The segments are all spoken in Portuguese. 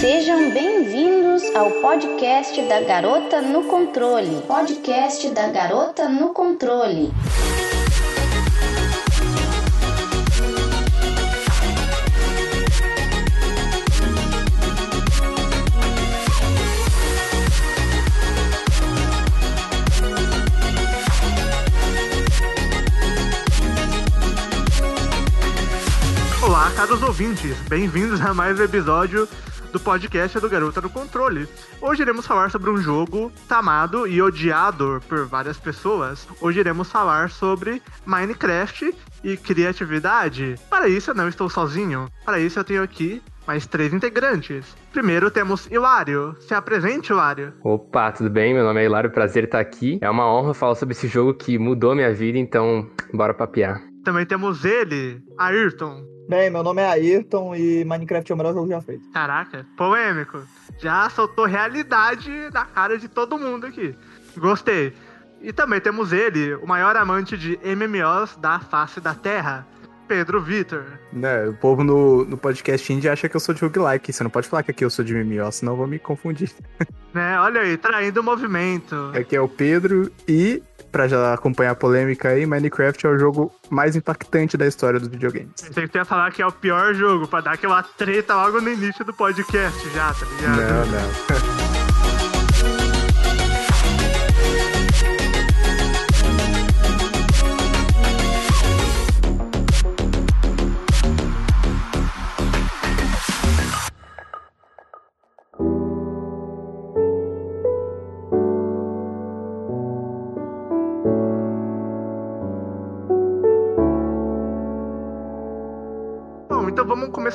Sejam bem-vindos ao podcast da Garota no Controle. Podcast da Garota no Controle. Olá, caros ouvintes, bem-vindos a mais um episódio do podcast do Garota no Controle. Hoje iremos falar sobre um jogo amado e odiado por várias pessoas. Hoje iremos falar sobre Minecraft e criatividade. Para isso eu não estou sozinho. Para isso eu tenho aqui mais três integrantes. Primeiro temos Hilário. Se apresente, Hilário. Opa, tudo bem? Meu nome é Hilário, prazer estar aqui. É uma honra falar sobre esse jogo que mudou minha vida, então bora papear. Também temos ele, Ayrton. Bem, meu nome é Ayrton e Minecraft é o melhor jogo já feito. Caraca, polêmico. Já soltou realidade na cara de todo mundo aqui. Gostei. E também temos ele, o maior amante de MMOs da face da Terra, Pedro Vitor. Né, o povo no, no podcast indie acha que eu sou de roguelike. Você não pode falar que aqui eu sou de MMO, senão eu vou me confundir. Né, olha aí, traindo o movimento. Aqui é o Pedro e, pra já acompanhar a polêmica aí, Minecraft é o jogo mais impactante da história dos videogames. Pensei que falar que é o pior jogo, pra dar aquela treta logo no início do podcast já, tá ligado? Não, não.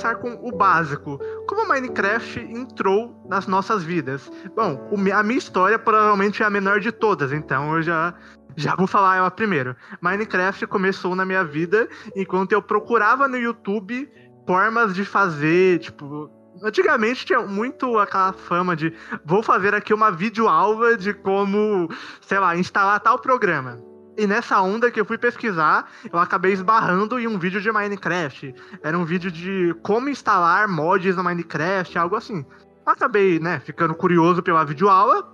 começar com o básico. Como Minecraft entrou nas nossas vidas? Bom, a minha história provavelmente é a menor de todas, então eu já, já vou falar ela primeiro. Minecraft começou na minha vida enquanto eu procurava no YouTube formas de fazer, tipo. Antigamente tinha muito aquela fama de vou fazer aqui uma videoaula de como, sei lá, instalar tal programa. E nessa onda que eu fui pesquisar, eu acabei esbarrando em um vídeo de Minecraft. Era um vídeo de como instalar mods no Minecraft, algo assim. Acabei, né, ficando curioso pela videoaula.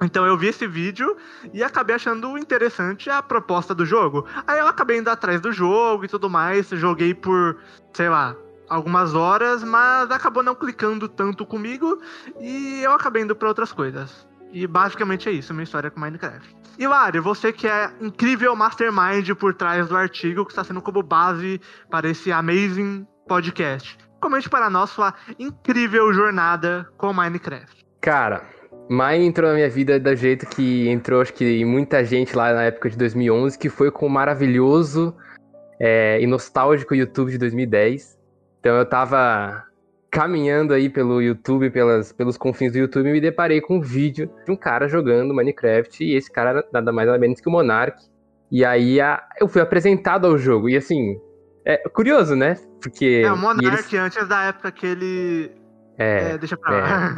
Então eu vi esse vídeo e acabei achando interessante a proposta do jogo. Aí eu acabei indo atrás do jogo e tudo mais. Joguei por, sei lá, algumas horas, mas acabou não clicando tanto comigo e eu acabei indo para outras coisas. E basicamente é isso, minha história com Minecraft. E você que é incrível mastermind por trás do artigo que está sendo como base para esse amazing podcast. Comente para nós sua incrível jornada com Minecraft. Cara, Mine entrou na minha vida do jeito que entrou, acho que muita gente lá na época de 2011, que foi com o maravilhoso é, e nostálgico YouTube de 2010. Então eu tava caminhando aí pelo YouTube, pelas, pelos confins do YouTube, me deparei com um vídeo de um cara jogando Minecraft, e esse cara era nada mais nada menos que o Monark. E aí a- eu fui apresentado ao jogo, e assim, é curioso, né? Porque. É, o Monark, eles- antes da época que ele. é, É, deixa pra lá.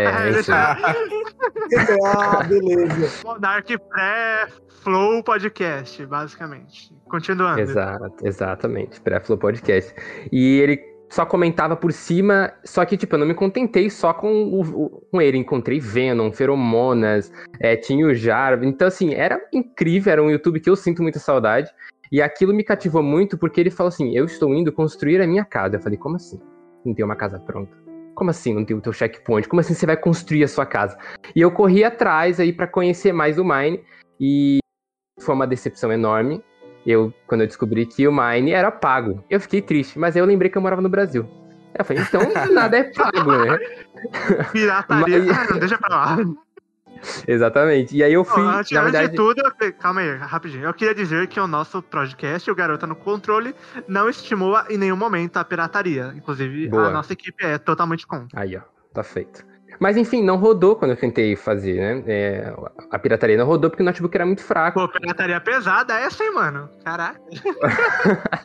é, deixa- ah, beleza. Monark pré-Flow Podcast, basicamente. Continuando. Exato, exatamente, pré-Flow Podcast. E ele só comentava por cima, só que, tipo, eu não me contentei só com, o, com ele. Encontrei Venom, Feromonas, é, tinha o Jarv. Então, assim, era incrível, era um YouTube que eu sinto muita saudade. E aquilo me cativou muito porque ele falou assim: eu estou indo construir a minha casa. Eu falei, como assim? Não tem uma casa pronta? Como assim não tem o teu checkpoint? Como assim você vai construir a sua casa? E eu corri atrás aí para conhecer mais o Mine e foi uma decepção enorme. Eu, quando eu descobri que o Mine era pago, eu fiquei triste, mas aí eu lembrei que eu morava no Brasil. Eu falei, então nada é pago, né? Pirataria. Mas- Ah, não, deixa pra lá. Exatamente. E aí eu fui, antes, na verdade, de tudo, eu- calma aí, rapidinho. Eu queria dizer que o nosso podcast, o Garota no Controle, não estimula em nenhum momento a pirataria. Inclusive, Boa. a nossa equipe é totalmente contra. Aí, ó, tá feito. Mas enfim, não rodou quando eu tentei fazer, né? É, a pirataria não rodou porque o notebook era muito fraco. Pô, pirataria pesada é essa, hein, mano? Caraca.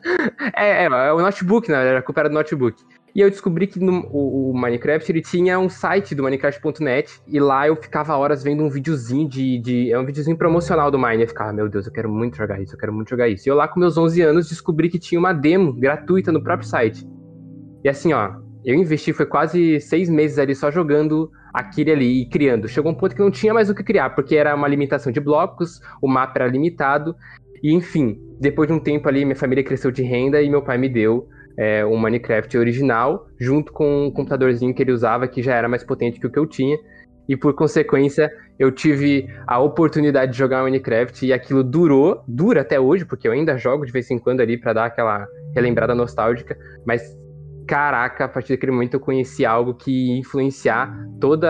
É, é, é o notebook, né? Era culpa era do notebook. E eu descobri que no, o, o Minecraft ele tinha um site do Minecraft.net e lá eu ficava horas vendo um videozinho de, de. É um videozinho promocional do Mine. Eu ficava, meu Deus, eu quero muito jogar isso, eu quero muito jogar isso. E eu lá com meus 11 anos descobri que tinha uma demo gratuita no próprio site. E assim, ó, eu investi, foi quase seis meses ali só jogando aquele ali e criando. Chegou um ponto que não tinha mais o que criar, porque era uma limitação de blocos, o mapa era limitado, e enfim, depois de um tempo ali, minha família cresceu de renda e meu pai me deu é, um Minecraft original, junto com um computadorzinho que ele usava, que já era mais potente que o que eu tinha. E por consequência, eu tive a oportunidade de jogar Minecraft e aquilo durou, dura até hoje, porque eu ainda jogo de vez em quando ali para dar aquela relembrada nostálgica, mas caraca, a partir daquele momento eu conheci algo que ia influenciar todo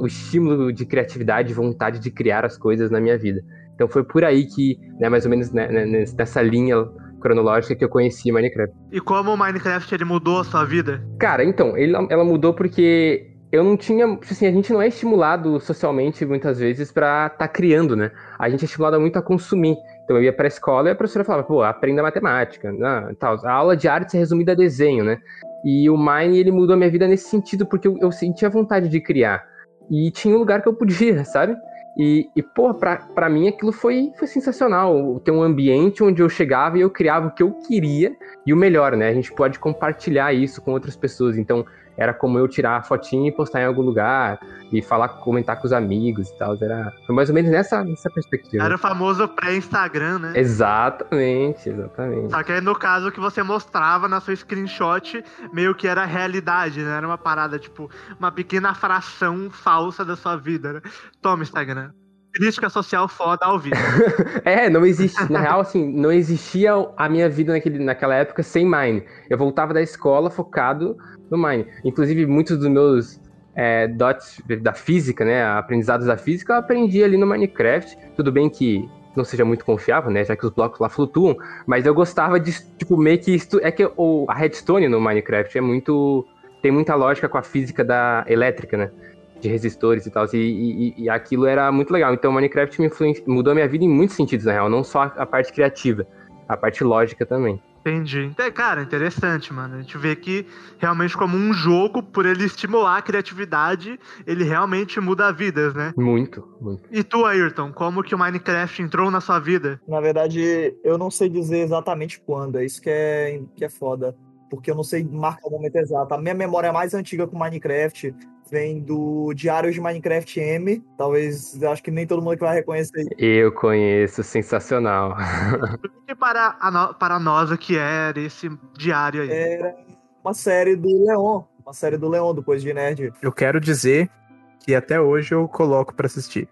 o estímulo de criatividade, vontade de criar as coisas na minha vida. Então foi por aí que, né, mais ou menos né, né nessa linha cronológica que eu conheci Minecraft. E como o Minecraft ele mudou a sua vida? Cara, então, ele, ela mudou porque eu não tinha, assim, a gente não é estimulado socialmente muitas vezes para estar tá criando, né? A gente é estimulado muito a consumir. Então eu ia para a escola e a professora falava, pô, aprenda matemática, né, tal. A aula de arte é resumida a desenho, né? E o Mine, ele mudou a minha vida nesse sentido, porque eu, eu sentia vontade de criar. E tinha um lugar que eu podia, sabe? E, e pô, pra mim aquilo foi, foi sensacional. Ter um ambiente onde eu chegava e eu criava o que eu queria. E o melhor, né? A gente pode compartilhar isso com outras pessoas. Então, era como eu tirar a fotinha e postar em algum lugar e falar, comentar com os amigos e tal. Era, foi mais ou menos nessa, nessa perspectiva. Era o famoso pré-Instagram, né? Exatamente, exatamente. Só que aí no caso que você mostrava na sua screenshot, meio que era a realidade, né? Era uma parada, tipo, uma pequena fração falsa da sua vida, né? Toma, Instagram. Crítica social foda ao vivo. é, não existe. Na real, assim, não existia a minha vida naquele, naquela época sem Mine. Eu voltava da escola focado no Mine. Inclusive, muitos dos meus é, dots da física, né, aprendizados da física, eu aprendi ali no Minecraft. Tudo bem que não seja muito confiável, né, já que os blocos lá flutuam, mas eu gostava de, tipo, meio que... Isto, é que o, a redstone no Minecraft é muito... tem muita lógica com a física da elétrica, né, de resistores e tal, e, e, e aquilo era muito legal. Então, o Minecraft me mudou a minha vida em muitos sentidos, na real, não só a parte criativa, a parte lógica também. Entendi. Cara, interessante, mano. A gente vê que realmente como um jogo, por ele estimular a criatividade, ele realmente muda vidas, né? Muito, muito. E tu, Ayrton, como que o Minecraft entrou na sua vida? Na verdade, eu não sei dizer exatamente quando, é isso que é, que é foda. Porque eu não sei marcar o momento exato. A minha memória mais antiga com Minecraft vem do Diário de Minecraft M. Talvez, acho que nem todo mundo que vai reconhecer. Eu conheço, sensacional. E para, a, para nós o que era esse diário aí? Era uma série do Leon, uma série do Leon, do Coisa de Nerd. Eu quero dizer que até hoje eu coloco para assistir.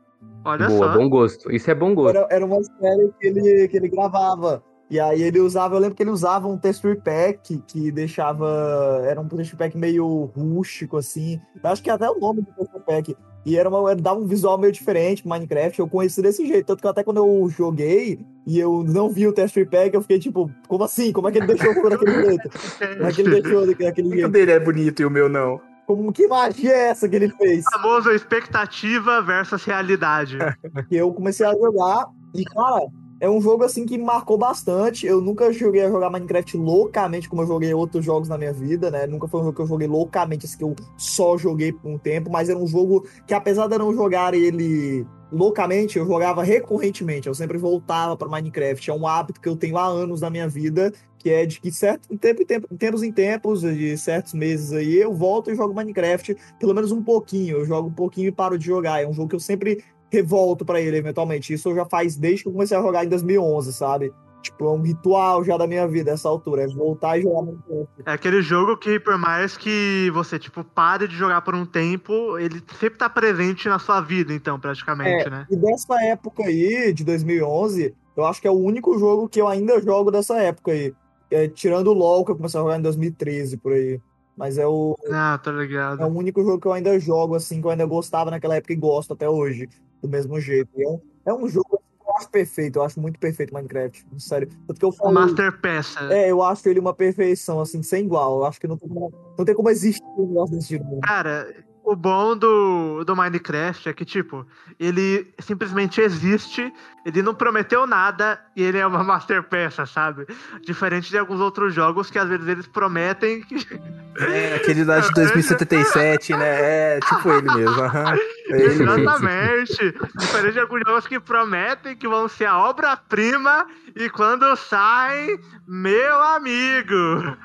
Olha Boa, só. bom gosto. Isso é bom gosto. Era, era uma série que ele, que ele gravava. E aí ele usava, eu lembro que ele usava um texture pack que deixava. Era um texture pack meio rústico, assim. Eu acho que é até o nome do texture pack. E era uma, dava um visual meio diferente Minecraft. Eu conheci desse jeito. Tanto que até quando eu joguei e eu não vi o texture pack, eu fiquei tipo, como assim? Como é que ele deixou por daquele jeito? Como é que ele deixou daquele jeito? O dele é bonito e o meu não. Como que magia é essa que ele fez? O famoso expectativa versus realidade. eu comecei a jogar e, cara, é um jogo assim que marcou bastante. Eu nunca joguei a jogar Minecraft loucamente como eu joguei outros jogos na minha vida, né? Nunca foi um jogo que eu joguei loucamente, assim, que eu só joguei por um tempo, mas era um jogo que, apesar de eu não jogar ele loucamente, eu jogava recorrentemente. Eu sempre voltava para Minecraft. É um hábito que eu tenho há anos na minha vida, que é de que certo tempo em tempo, tempos em tempos, de certos meses aí, eu volto e jogo Minecraft, pelo menos um pouquinho. Eu jogo um pouquinho e paro de jogar. É um jogo que eu sempre revolto para ele eventualmente. Isso já faz desde que eu comecei a jogar em 2011, sabe? Tipo, é um ritual já da minha vida essa altura, é voltar e jogar tempo. É aquele jogo que, por mais que você, tipo, pare de jogar por um tempo, ele sempre tá presente na sua vida, então, praticamente, é, né? E dessa época aí, de 2011, eu acho que é o único jogo que eu ainda jogo dessa época aí. É, tirando o LoL, que eu comecei a jogar em 2013, por aí. Mas é o. Ah, tá ligado. É o único jogo que eu ainda jogo, assim, que eu ainda gostava naquela época e gosto até hoje do mesmo jeito. É um, é um jogo que eu acho perfeito, eu acho muito perfeito Minecraft, sério. Tanto que eu falo, Master peça. É, eu acho ele uma perfeição, assim, sem igual. Eu acho que não tem como, não tem como existir um negócio desse tipo. Cara, o bom do, do Minecraft é que, tipo, ele simplesmente existe, ele não prometeu nada e ele é uma master peça, sabe? Diferente de alguns outros jogos que às vezes eles prometem que. É, aquele lá de 2077, né? É tipo ele mesmo. Uhum. É ele Exatamente. Mesmo. Diferente de alguns jogos que prometem que vão ser a obra-prima e quando sai, meu amigo.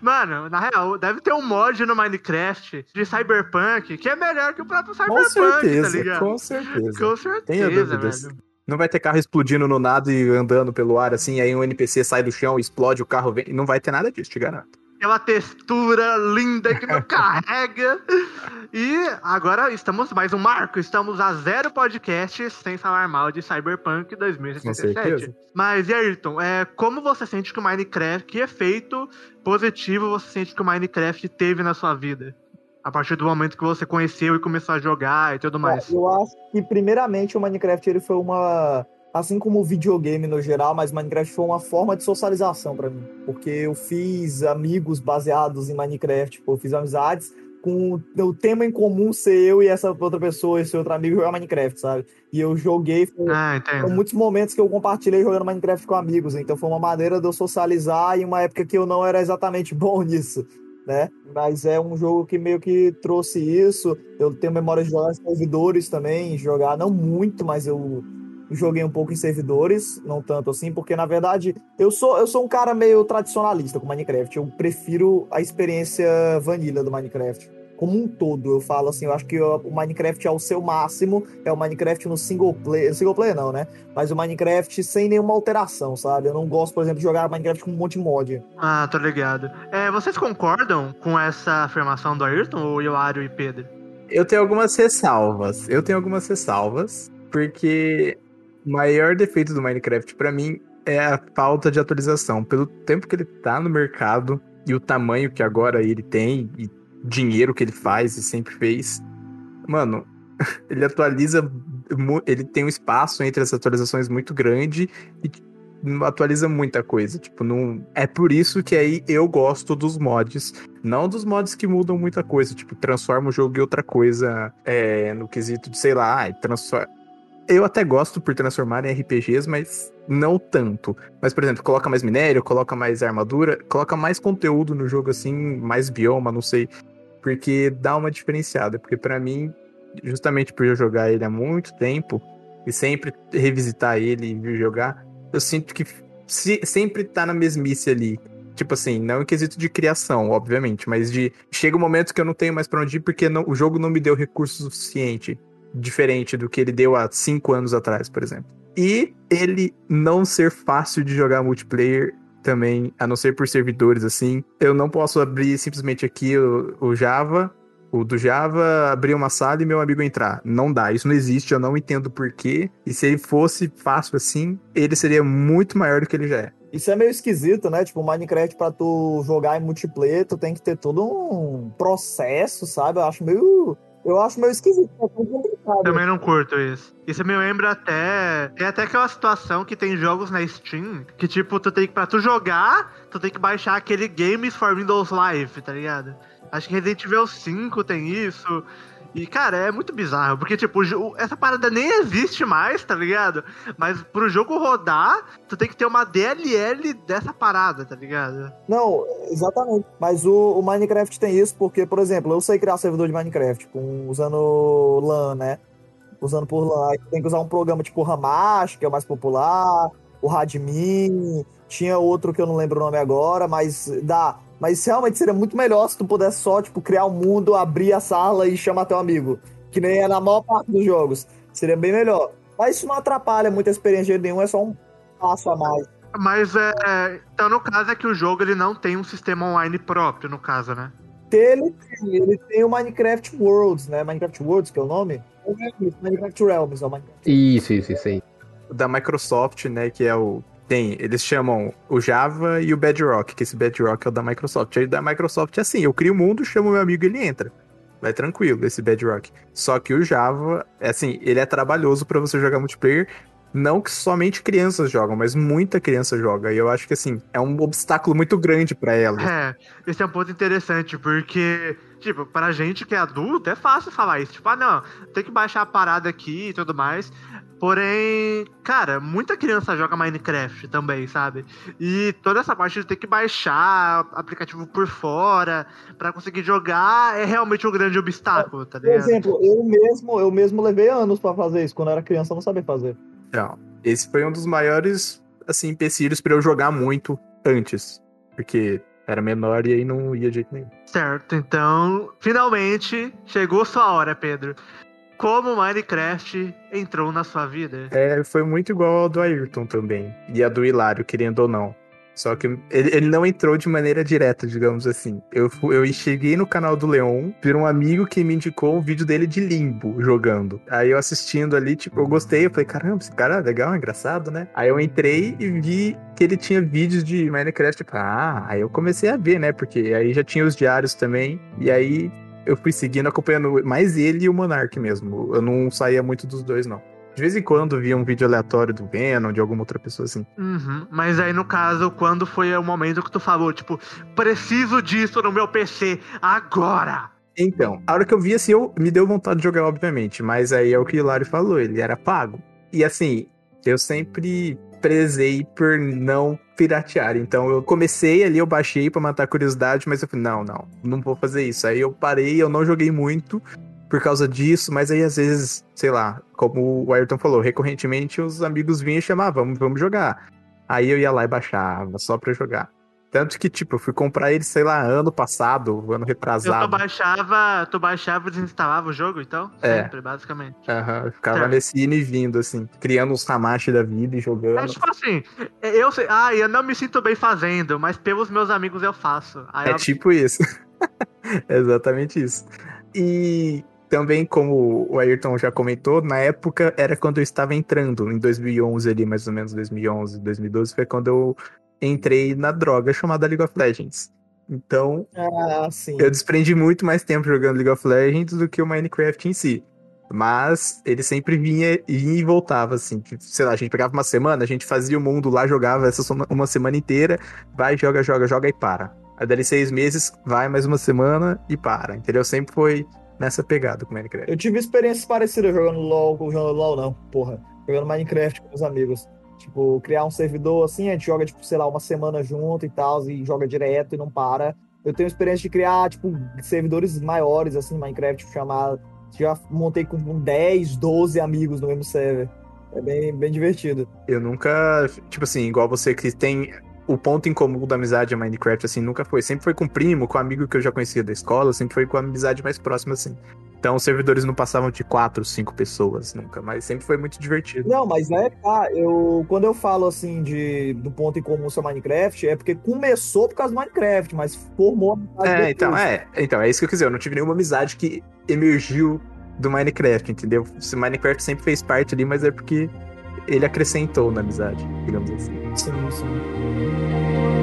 Mano, na real, deve ter um mod no Minecraft de Cyberpunk que é melhor que o próprio Com Cyberpunk, tá certeza, ligado? com certeza. Com certeza, dúvidas. velho. Não vai ter carro explodindo no nada e andando pelo ar assim, aí um NPC sai do chão, explode, o carro vem. Não vai ter nada disso, te garanto. Aquela textura linda que não carrega. E agora estamos mais um marco. Estamos a zero podcasts sem falar mal de Cyberpunk Com 2077. certeza. Mas, e Ayrton, é, como você sente que o Minecraft, que efeito positivo você sente que o Minecraft teve na sua vida? A partir do momento que você conheceu e começou a jogar e tudo mais. Eu acho que, primeiramente, o Minecraft ele foi uma. Assim como o videogame no geral, mas Minecraft foi uma forma de socialização pra mim. Porque eu fiz amigos baseados em Minecraft, tipo, eu fiz amizades com o tema em comum ser eu e essa outra pessoa, esse outro amigo jogar Minecraft, sabe? E eu joguei, foi, Ah, foram muitos momentos que eu compartilhei jogando Minecraft com amigos, então foi uma maneira de eu socializar em uma época que eu não era exatamente bom nisso, né? Mas é um jogo que meio que trouxe isso. Eu tenho memória de jogar servidores também, jogar não muito, mas eu joguei um pouco em servidores, não tanto assim, porque na verdade eu sou eu sou um cara meio tradicionalista com Minecraft. Eu prefiro a experiência vanilla do Minecraft. Como um todo, eu falo assim, eu acho que o Minecraft é o seu máximo, é o Minecraft no single player, single player não, né? Mas o Minecraft sem nenhuma alteração, sabe? Eu não gosto, por exemplo, de jogar Minecraft com um monte de mod. Ah, tô ligado. É, vocês concordam com essa afirmação do Ayrton, ou Yoário e Pedro? Eu tenho algumas ressalvas. Eu tenho algumas ressalvas, porque o maior defeito do Minecraft pra mim é a falta de atualização. Pelo tempo que ele tá no mercado e o tamanho que agora ele tem e dinheiro que ele faz e sempre fez, mano, ele atualiza, ele tem um espaço entre as atualizações muito grande e não atualiza muita coisa, tipo, não é por isso que aí eu gosto dos mods não dos mods que mudam muita coisa, tipo, transforma o jogo em outra coisa é, no quesito de, sei lá, transforma. Eu até gosto por transformar em RPGs, mas não tanto. Mas, por exemplo, coloca mais minério, coloca mais armadura, coloca mais conteúdo no jogo, assim, mais bioma, não sei. Porque dá uma diferenciada. Porque pra mim, justamente por eu jogar ele há muito tempo, e sempre revisitar ele e jogar, eu sinto que se- sempre tá na mesmice ali. Tipo assim, não em quesito de criação, obviamente, mas de. Chega um momento que eu não tenho mais pra onde ir porque não- o jogo não me deu recurso suficiente. Diferente do que ele deu há cinco anos atrás, por exemplo. E ele não ser fácil de jogar multiplayer também, a não ser por servidores assim. Eu não posso abrir simplesmente aqui o, o Java, o do Java, abrir uma sala e meu amigo entrar. Não dá, isso não existe, eu não entendo por quê. E se ele fosse fácil assim, ele seria muito maior do que ele já é. Isso é meio esquisito, né? Tipo, Minecraft pra tu jogar em multiplayer, tu tem que ter todo um processo, sabe? Eu acho meio. Eu acho meio esquisito, é complicado. Também não curto isso. Isso me lembra até. Tem até aquela situação que tem jogos na Steam que, tipo, tu tem que. Pra tu jogar, tu tem que baixar aquele Games for Windows Live, tá ligado? Acho que Resident Evil 5 tem isso. E, cara, é muito bizarro, porque, tipo, essa parada nem existe mais, tá ligado? Mas pro jogo rodar, tu tem que ter uma DLL dessa parada, tá ligado? Não, exatamente. Mas o, o Minecraft tem isso porque, por exemplo, eu sei criar servidor de Minecraft com, usando LAN, né? Usando por LAN. Aí tem que usar um programa tipo Hamash, que é o mais popular, o Radmin, tinha outro que eu não lembro o nome agora, mas dá. Mas realmente seria muito melhor se tu pudesse só, tipo, criar um mundo, abrir a sala e chamar teu amigo. Que nem é na maior parte dos jogos. Seria bem melhor. Mas isso não atrapalha muita experiência de nenhum, é só um passo a mais. Mas é. Então, no caso, é que o jogo ele não tem um sistema online próprio, no caso, né? Ele tem, ele tem o Minecraft Worlds, né? Minecraft Worlds, que é o nome? Minecraft Realms, é o Minecraft. Isso, isso, isso aí. Da Microsoft, né, que é o tem, eles chamam o Java e o Bedrock, que esse Bedrock é o da Microsoft. Aí da Microsoft é assim, eu crio o mundo, chamo meu amigo e ele entra. Vai tranquilo, esse Bedrock. Só que o Java, é assim, ele é trabalhoso pra você jogar multiplayer. Não que somente crianças jogam, mas muita criança joga. E eu acho que, assim, é um obstáculo muito grande pra elas. É, esse é um ponto interessante, porque, tipo, pra gente que é adulto, é fácil falar isso. Tipo, ah, não, tem que baixar a parada aqui e tudo mais. Porém, cara, muita criança joga Minecraft também, sabe? E toda essa parte de ter que baixar aplicativo por fora pra conseguir jogar é realmente um grande obstáculo, tá Por ligado? exemplo, eu mesmo, eu mesmo levei anos pra fazer isso. Quando eu era criança, eu não sabia fazer. Então, esse foi um dos maiores, assim, empecilhos pra eu jogar muito antes. Porque Era menor e aí não ia de jeito nenhum. Certo, então, finalmente chegou sua hora, Pedro. Como Minecraft entrou na sua vida? É, foi muito igual ao do Ayrton também. E a do Hilário, querendo ou não. Só que ele, ele não entrou de maneira direta, digamos assim. Eu, eu cheguei no canal do Leon por um amigo que me indicou um vídeo dele de limbo jogando. Aí eu assistindo ali, tipo, eu gostei. Eu falei, caramba, esse cara é legal, é engraçado, né? Aí eu entrei e vi que ele tinha vídeos de Minecraft. Tipo, ah, aí eu comecei a ver, né? Porque aí já tinha os diários também. E aí eu fui seguindo, acompanhando mais ele e o Monark mesmo. Eu não saía muito dos dois, não. De vez em quando via um vídeo aleatório do Venom, de alguma outra pessoa assim. Uhum, Mas aí, no caso, quando foi o momento que tu falou, tipo, preciso disso no meu PC agora? Então, a hora que eu vi assim, eu, me deu vontade de jogar, obviamente. Mas aí é o que o Hilário falou, ele era pago. E assim, eu sempre prezei por não piratear. Então eu comecei ali, eu baixei pra matar a curiosidade, mas eu falei, não, não, não vou fazer isso. Aí eu parei, eu não joguei muito por causa disso, mas aí às vezes, sei lá, como o Ayrton falou, recorrentemente os amigos vinham e chamavam, vamos, vamos jogar. Aí eu ia lá e baixava, só pra jogar. Tanto que, tipo, eu fui comprar ele, sei lá, ano passado, ano Eu tu retrasado. baixava, tu baixava e desinstalava o jogo, então? É. Sempre, basicamente. Aham, eu ficava Certo. nesse indo e vindo, assim, criando uns Hamashi da vida e É jogando. tipo assim, eu sei, ah, eu não me sinto bem fazendo, mas pelos meus amigos eu faço. Aí É eu- tipo isso. Exatamente isso. E também, como o Ayrton já comentou, na época era quando eu estava entrando, em 2011 ali, mais ou menos 2011, 2012, foi quando eu entrei na droga chamada League of Legends. Então, Ah, sim. eu desprendi muito mais tempo jogando League of Legends do que o Minecraft em si. Mas ele sempre vinha, vinha e voltava, assim. Sei lá, a gente pegava uma semana, a gente fazia o mundo lá, jogava essa uma semana inteira, vai, joga, joga, joga e para. Aí dali seis meses, vai mais uma semana e para. Entendeu? Sempre foi nessa pegada com o Minecraft. Eu tive experiências parecidas jogando LOL, jogando LOL não, porra. Jogando Minecraft com os amigos. Tipo, criar um servidor assim, a gente joga, tipo, sei lá, uma semana junto e tal, e joga direto e não para. Eu tenho experiência de criar, tipo, servidores maiores, assim, Minecraft, tipo, chamar. Já montei com 10, 12 amigos no mesmo server. É bem, bem divertido. Eu nunca, tipo assim, igual você que tem o ponto em comum da amizade a Minecraft, assim, nunca foi. Sempre foi com primo, com amigo que eu já conhecia da escola, sempre foi com a amizade mais próxima, assim. Então os servidores não passavam de quatro, cinco pessoas nunca, mas sempre foi muito divertido. Não, mas é, tá, eu, quando eu falo assim de, do ponto em comum ser Minecraft, é porque começou por causa do Minecraft, mas formou amizade É, depois. então, é, então, é isso que eu quis dizer. Eu não tive nenhuma amizade que emergiu do Minecraft, entendeu? Se Minecraft sempre fez parte ali, mas é porque ele acrescentou na amizade, digamos assim. Sim, sim.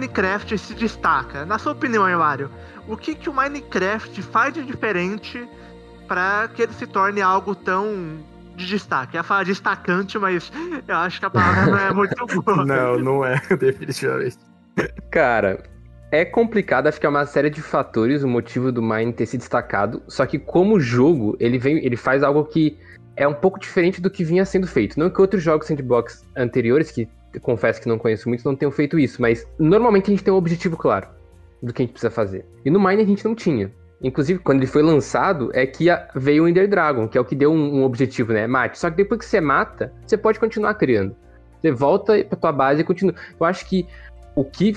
Minecraft se destaca? Na sua opinião, Hilário, o que, que o Minecraft faz de diferente para que ele se torne algo tão de destaque? Eu ia falar destacante, mas eu acho que a palavra não é muito boa. Não, não é, definitivamente. Cara, é complicado, acho que é uma série de fatores o motivo do Mine ter se destacado. Só que como jogo, ele vem, ele faz algo que é um pouco diferente do que vinha sendo feito. Não que outros jogos sandbox anteriores, que confesso que não conheço muito, não tenham feito isso, mas normalmente a gente tem um objetivo claro do que a gente precisa fazer. E no Mine a gente não tinha. Inclusive, quando ele foi lançado, é que veio o Ender Dragon, que é o que deu um, um objetivo, né? Mate. Só que depois que você mata, você pode continuar criando. Você volta pra tua base e continua. Eu acho que o que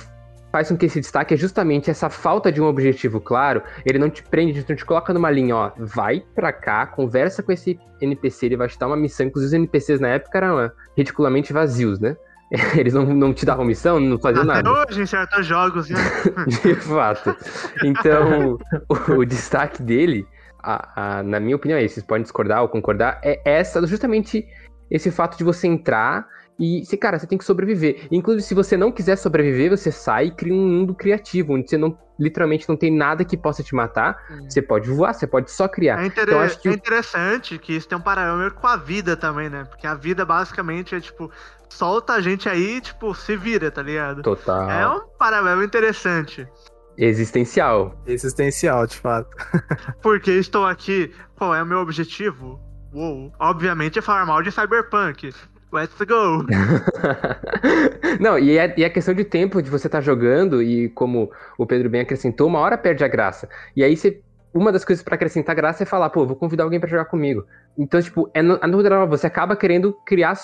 faz com que esse destaque é justamente essa falta de um objetivo claro. Ele não te prende, não te coloca numa linha, ó, vai pra cá, conversa com esse NPC, ele vai te dar uma missão. Inclusive, os NPCs na época eram ridiculamente vazios, né? Eles não, não te davam missão, não faziam Até nada. hoje, em certos jogos, né? De fato. Então, o, o destaque dele, a- a- na minha opinião, é esse, vocês podem discordar ou concordar, é essa, justamente esse fato de você entrar e, se, cara, você tem que sobreviver. Inclusive, se você não quiser sobreviver, você sai e cria um mundo criativo, onde você não, literalmente não tem nada que possa te matar. Você pode voar, você pode só criar. É, inter- Então, acho que é interessante que isso tem um paralelo com a vida também, né? Porque a vida basicamente é tipo, solta a gente aí, tipo, se vira, tá ligado? Total. É um paralelo interessante. Existencial. Existencial, de fato. Porque estou aqui, qual é o meu objetivo? Uou. Obviamente é falar mal de Cyberpunk. Let's go! Não, e é, e é questão de tempo de você estar tá jogando, e como o Pedro bem acrescentou, uma hora perde a graça. E aí você. Uma das coisas para acrescentar graça é falar, pô, vou convidar alguém para jogar comigo. Então, tipo, é no, natural, você acaba querendo criar,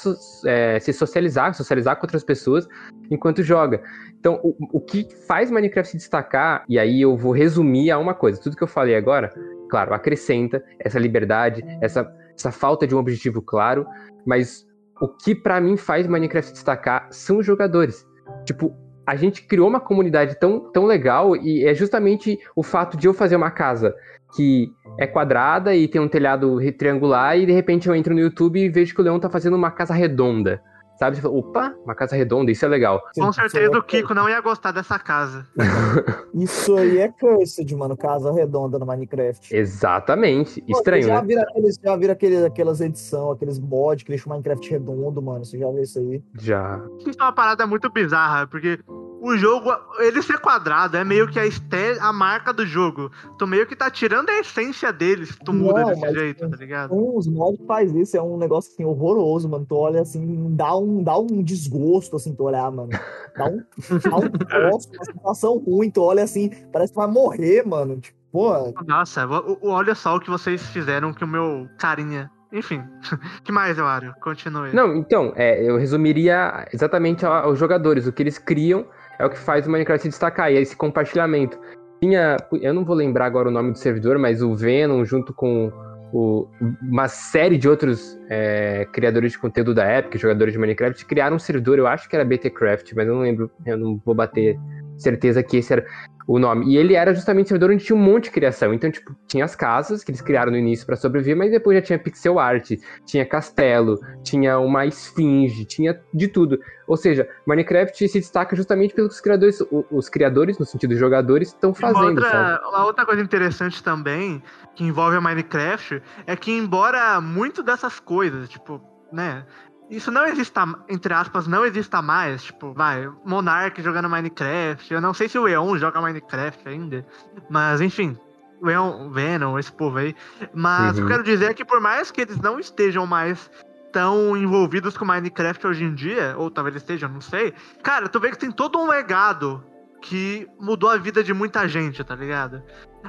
é, se socializar, socializar com outras pessoas enquanto joga. Então, o, o que faz Minecraft se destacar, e aí eu vou resumir a uma coisa, tudo que eu falei agora, claro, acrescenta essa liberdade, essa, essa falta de um objetivo claro, mas o que para mim faz Minecraft destacar são os jogadores. Tipo, a gente criou uma comunidade tão, tão legal e é justamente o fato de eu fazer uma casa que é quadrada e tem um telhado triangular e de repente eu entro no YouTube e vejo que o Leão tá fazendo uma casa redonda. Sabe? Você fala, opa, uma casa redonda, isso é legal. Com certeza o Kiko não ia gostar dessa casa. isso aí é cursed, mano, casa redonda no Minecraft. Exatamente. Pô, Estranho, já né? Vira aqueles, já viram aqueles, aquelas edições, aqueles mods que deixam o Minecraft redondo, mano. Você já viu isso aí? Já. Isso é uma parada muito bizarra, porque o jogo, ele ser quadrado, é meio que a, esté, a marca do jogo. Tu meio que tá tirando a essência dele se tu muda Não, desse jeito, tá ligado? Os mods faz isso, é um negócio assim, horroroso, mano. Tu olha assim, dá um, dá um desgosto, assim, tu olhar, mano. Dá um, dá um gosto, uma sensação ruim, tu olha assim, parece que vai morrer, mano. Tipo, pô. Nossa, olha só o que vocês fizeram que o meu carinha enfim, que mais, Euário? Continue. Não, então, é, eu resumiria exatamente aos jogadores, o que eles criam é o que faz o Minecraft se destacar, e é esse compartilhamento. Tinha, eu não vou lembrar agora o nome do servidor, mas o Venom, junto com o, uma série de outros é, criadores de conteúdo da época, jogadores de Minecraft, criaram um servidor, eu acho que era BTCraft, mas eu não lembro, eu não vou bater certeza que esse era o nome. E ele era justamente um servidor onde tinha um monte de criação. Então, tipo, tinha as casas que eles criaram no início para sobreviver, mas depois já tinha pixel art, tinha castelo, tinha uma esfinge, tinha de tudo. Ou seja, Minecraft se destaca justamente pelos criadores, os criadores, no sentido de jogadores, estão fazendo. Uma outra, uma outra coisa interessante também, que envolve a Minecraft, é que embora muito dessas coisas, tipo, né, isso não exista, entre aspas, não exista mais. Tipo, vai, Monark jogando Minecraft. Eu não sei se o Eon joga Minecraft ainda. Mas, enfim, o Eon, Venom, esse povo aí. Mas uhum. eu quero dizer que por mais que eles não estejam mais tão envolvidos com Minecraft hoje em dia, ou talvez estejam, não sei. Cara, tu vê que tem todo um legado que mudou a vida de muita gente, tá ligado?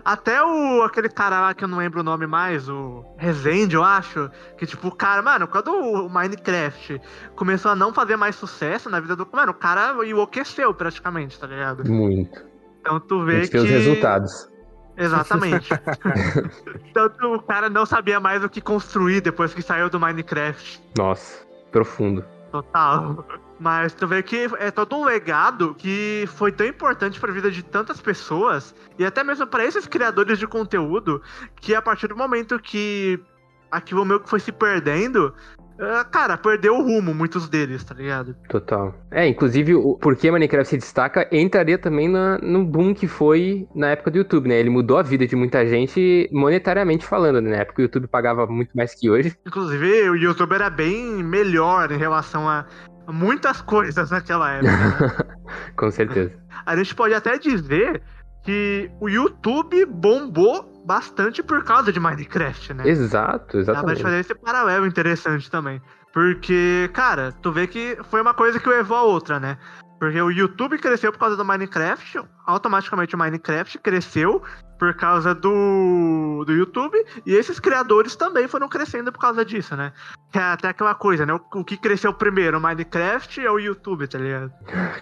Até o aquele cara lá que eu não lembro o nome mais, o Resende, eu acho, que tipo, o cara, mano, quando o Minecraft começou a não fazer mais sucesso na vida do, mano, o cara enlouqueceu praticamente, tá ligado? Muito. Então tu vê que os resultados. Exatamente. então o cara não sabia mais o que construir depois que saiu do Minecraft. Nossa, profundo. Total. Mas tu vê que é todo um legado que foi tão importante para a vida de tantas pessoas e até mesmo para esses criadores de conteúdo que a partir do momento que aquilo meio que foi se perdendo, ah, cara, perdeu o rumo, muitos deles, tá ligado? Total. É, inclusive, o porquê Minecraft se destaca entraria também na, no boom que foi na época do YouTube, né? Ele mudou a vida de muita gente monetariamente falando, né? Na época o YouTube pagava muito mais que hoje. Inclusive, o YouTube era bem melhor em relação a muitas coisas naquela época. Né? Com certeza. A gente pode até dizer que o YouTube bombou bastante por causa de Minecraft, né? Exato, exatamente. Dá pra fazer esse paralelo interessante também. Porque, cara, tu vê que foi uma coisa que levou a outra, né? Porque o YouTube cresceu por causa do Minecraft, automaticamente o Minecraft cresceu por causa do, do YouTube, e esses criadores também foram crescendo por causa disso, né? Que é até aquela coisa, né? O, o que cresceu primeiro, o Minecraft ou o YouTube, tá ligado?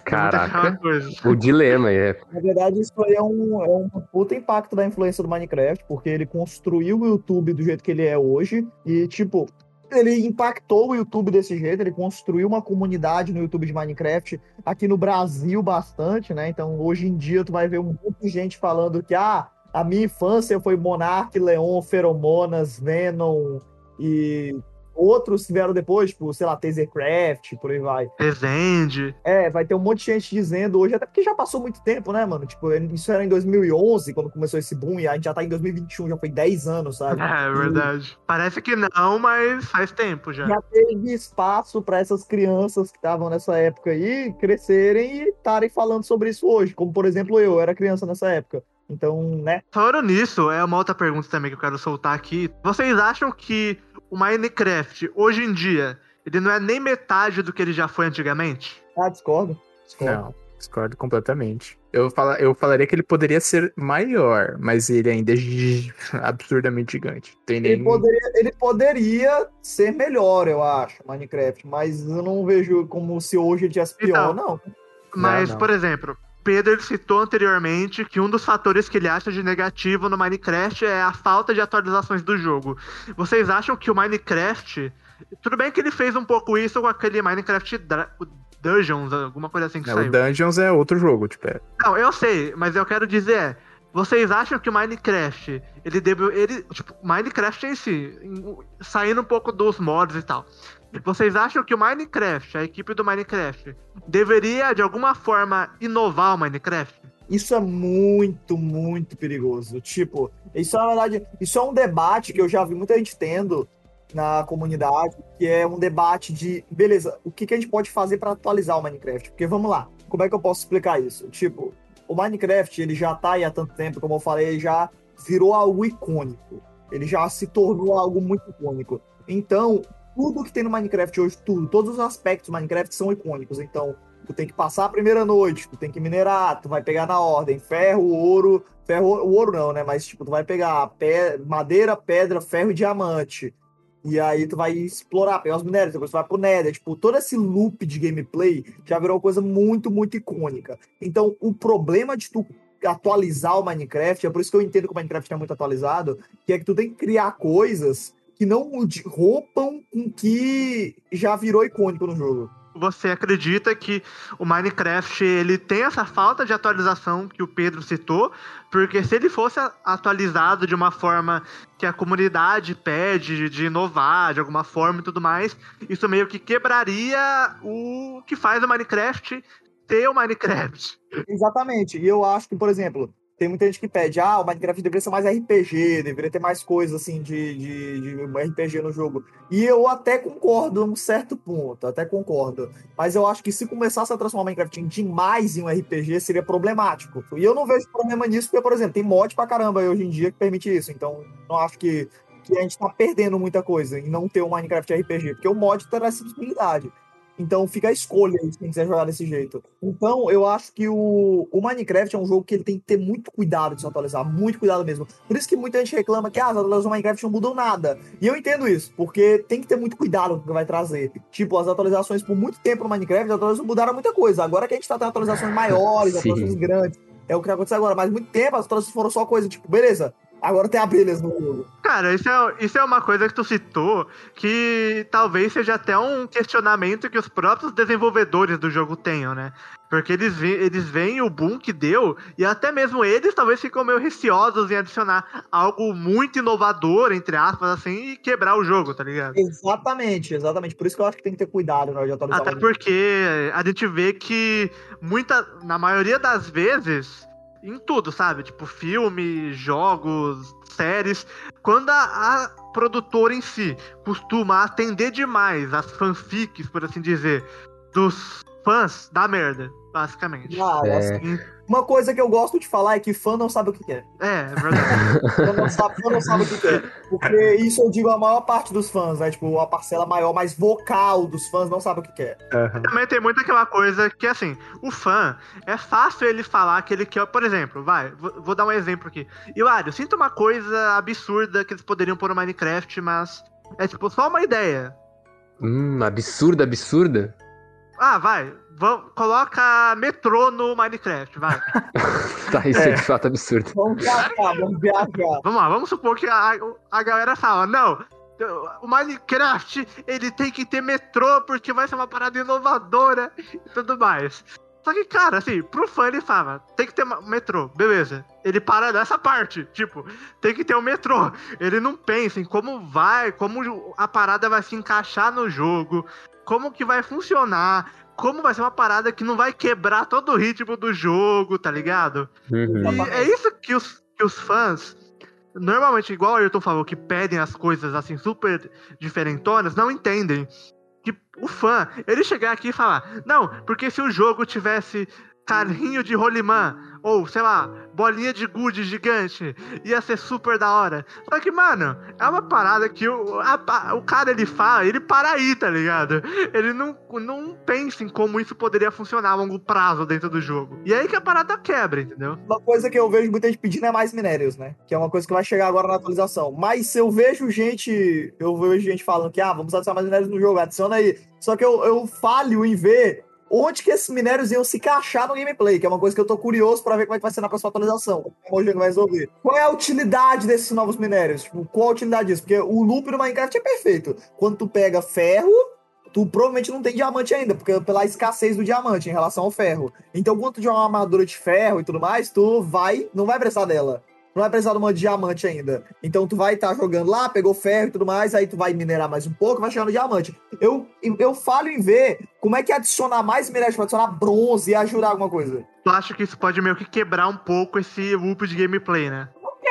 Caraca, o dilema é. Na verdade, isso aí é um, é um puta impacto da influência do Minecraft, porque ele construiu o YouTube do jeito que ele é hoje, e tipo, ele impactou o YouTube desse jeito, ele construiu uma comunidade no YouTube de Minecraft aqui no Brasil bastante, né? Então, hoje em dia, tu vai ver um monte de gente falando que, ah, a minha infância foi Monark, Leon, Feromonas, Venom e outros vieram depois, tipo, sei lá, Tasercraft, por aí vai. Resende. É, vai ter um monte de gente dizendo hoje, até porque já passou muito tempo, né, mano? Tipo, isso era em 2011, quando começou esse boom, e a gente já tá em 2021, já foi 10 anos, sabe? É, verdade. Parece que não, mas faz tempo já. Já teve espaço pra essas crianças que estavam nessa época aí crescerem e estarem falando sobre isso hoje. Como, por exemplo, eu, eu era criança nessa época. Então, né? Falando nisso, é uma outra pergunta também que eu quero soltar aqui. Vocês acham que o Minecraft, hoje em dia, ele não é nem metade do que ele já foi antigamente? Ah, discordo. discordo. Não, discordo completamente. Eu, fala, eu falaria que ele poderia ser maior, mas ele ainda é absurdamente gigante. Tem nem... Ele poderia, ele poderia ser melhor, eu acho, Minecraft, mas eu não vejo como se hoje ele tivesse pior, Então, não. Mas, não. por exemplo, Pedro ele citou anteriormente que um dos fatores que ele acha de negativo no Minecraft é a falta de atualizações do jogo. Vocês acham que o Minecraft. Tudo bem que ele fez um pouco isso com aquele Minecraft Dra- Dungeons, alguma coisa assim que Não, saiu. o Dungeons é outro jogo, tipo, é. Não, eu sei, mas eu quero dizer é. Vocês acham que o Minecraft, ele deve. Ele, tipo, Minecraft em si, saindo um pouco dos mods e tal. Vocês acham que o Minecraft, a equipe do Minecraft, deveria de alguma forma inovar o Minecraft? Isso é muito, muito perigoso. Tipo, isso é, na verdade, isso é um debate que eu já vi muita gente tendo na comunidade, que é um debate de, beleza, o que, que a gente pode fazer para atualizar o Minecraft? Porque vamos lá, como é que eu posso explicar isso? Tipo, o Minecraft, ele já tá aí há tanto tempo, como eu falei, já virou algo icônico. Ele já se tornou algo muito icônico. Então, tudo que tem no Minecraft hoje, tudo, todos os aspectos do Minecraft são icônicos. Então, tu tem que passar a primeira noite, tu tem que minerar, tu vai pegar na ordem ferro, ouro, ferro, o ouro não, né? Mas tipo, tu vai pegar pe- madeira, pedra, ferro e diamante. E aí tu vai explorar, pegar os minérios, depois tu vai pro Nether. Tipo, todo esse loop de gameplay já virou uma coisa muito, muito icônica. Então, o problema de tu atualizar o Minecraft, é por isso que eu entendo que o Minecraft é muito atualizado, que é que tu tem que criar coisas que não rompam com que já virou icônico no jogo. Você acredita que o Minecraft ele tem essa falta de atualização que o Pedro citou? Porque se ele fosse atualizado de uma forma que a comunidade pede de inovar de alguma forma e tudo mais, isso meio que quebraria o que faz o Minecraft ter o Minecraft. Exatamente. E eu acho que, por exemplo, tem muita gente que pede, ah, o Minecraft deveria ser mais RPG, deveria ter mais coisas assim de, de, de RPG no jogo. E eu até concordo um certo ponto, até concordo. Mas eu acho que se começasse a transformar o Minecraft em demais em um RPG, seria problemático. E eu não vejo problema nisso, porque, por exemplo, tem mod pra caramba hoje em dia que permite isso. Então, não acho que, que a gente tá perdendo muita coisa em não ter um Minecraft RPG, porque o mod terá essa possibilidade. Então fica a escolha aí, quem quiser jogar desse jeito. Então eu acho que o, o Minecraft é um jogo que ele tem que ter muito cuidado de se atualizar, muito cuidado mesmo. Por isso que muita gente reclama que ah, as atualizações do Minecraft não mudam nada. E eu entendo isso, porque tem que ter muito cuidado com o que vai trazer. Tipo, as atualizações por muito tempo no Minecraft, as atualizações mudaram muita coisa. Agora que a gente tá tendo atualizações maiores, Sim. atualizações grandes, é o que aconteceu agora. Mas muito tempo as atualizações foram só coisa, tipo, beleza, agora tem abelhas no jogo. Cara, isso é, isso é uma coisa que tu citou que talvez seja até um questionamento que os próprios desenvolvedores do jogo tenham, né? Porque eles, eles veem o boom que deu e até mesmo eles talvez ficam meio receosos em adicionar algo muito inovador, entre aspas, assim, e quebrar o jogo, tá ligado? Exatamente, exatamente. Por isso que eu acho que tem que ter cuidado na hora de atualizar. Até porque a gente vê que muita, na maioria das vezes, em tudo, sabe? Tipo, filme, jogos, séries, quando a, a produtora em si costuma atender demais as fanfics, por assim dizer, dos fãs, dá merda, basicamente. Ah, É. Uma coisa que eu gosto de falar é que fã não sabe o que quer. É, é verdade. Fã não sabe, fã não sabe o que quer. Porque isso eu digo a maior parte dos fãs, né? Tipo, a parcela maior, mais vocal dos fãs não sabe o que quer. Aham. Também tem muito aquela coisa que, assim, o fã, é fácil ele falar que ele quer, por exemplo, vai, vou, vou dar um exemplo aqui. Hilário, sinto uma coisa absurda que eles poderiam pôr no Minecraft, mas é tipo só uma ideia. Hum, absurda, absurda. Ah, vai, vamos, coloca metrô no Minecraft, vai. Tá, isso é de fato absurdo. Vamos viajar, vamos viajar. vamos lá, vamos supor que a, a galera fala, não, o Minecraft, ele tem que ter metrô porque vai ser uma parada inovadora e tudo mais. Só que, cara, assim, pro fã ele fala, tem que ter metrô, beleza. Ele para nessa parte, tipo, tem que ter um metrô. Ele não pensa em como vai, como a parada vai se encaixar no jogo, como que vai funcionar, como vai ser uma parada que não vai quebrar todo o ritmo do jogo, tá ligado? Uhum. E é isso que os, que os fãs, normalmente, igual o Ayrton falou, que pedem as coisas assim super diferentonas, não entendem. Que o fã, ele chegar aqui e falar, não, porque se o jogo tivesse carrinho de rolimã, ou sei lá, bolinha de gude gigante, ia ser super da hora. Só que, mano, é uma parada que o, a- o cara ele fala, ele para aí, tá ligado? Ele não, não pensa em como isso poderia funcionar a longo prazo dentro do jogo. E aí que a parada quebra, entendeu? Uma coisa que eu vejo muita gente pedindo é mais minérios, né? Que é uma coisa que vai chegar agora na atualização. Mas se eu vejo gente. Eu vejo gente falando que, ah, vamos adicionar mais minérios no jogo, adiciona aí. Só que eu, eu falho em ver onde que esses minérios iam se encaixar no gameplay, que é uma coisa que eu tô curioso pra ver como é que vai ser na próxima atualização. Como o jogo vai resolver. Qual é a utilidade desses novos minérios? Tipo, qual a utilidade disso? Porque o loop no Minecraft é perfeito. Quando tu pega ferro, tu provavelmente não tem diamante ainda, porque pela escassez do diamante em relação ao ferro. Então, quando tu joga uma armadura de ferro e tudo mais, tu vai, não vai precisar dela. Não vai precisar de uma diamante ainda. Então tu vai estar jogando lá, pegou ferro e tudo mais, aí tu vai minerar mais um pouco, vai chegar no diamante. Eu, eu falo em ver como é que adicionar mais minérios, tipo, adicionar bronze e ajudar alguma coisa. Tu acha que isso pode meio que quebrar um pouco esse loop de gameplay, né?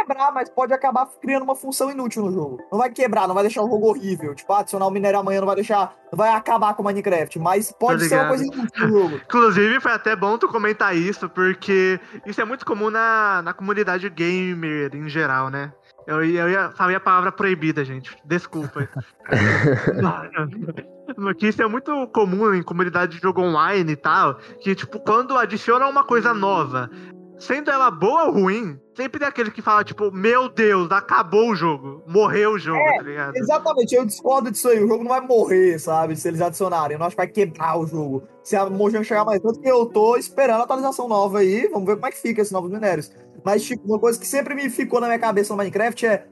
Quebrar, mas pode acabar criando uma função inútil no jogo. Não vai quebrar, não vai deixar o jogo horrível. Tipo, adicionar o minério amanhã não vai deixar. Não vai acabar com o Minecraft, mas pode ser uma coisa inútil no jogo. Inclusive, foi até bom tu comentar isso, porque isso é muito comum na, na comunidade gamer em geral, né? Eu, ia- eu ia falei a palavra proibida, gente. Desculpa. Que isso é muito comum em comunidade de jogo online e tal, que, tipo, quando adiciona uma coisa nova, sendo ela boa ou ruim, sempre tem aquele que fala, tipo, meu Deus, acabou o jogo, morreu o jogo, tá ligado? Exatamente, eu discordo disso aí. O jogo não vai morrer, sabe? Se eles adicionarem. Eu não acho que vai quebrar o jogo. Se a Mojang chegar mais tanto eu tô esperando a atualização nova aí. Vamos ver como é que fica esses novos minérios. Mas, tipo, uma coisa que sempre me ficou na minha cabeça no Minecraft é: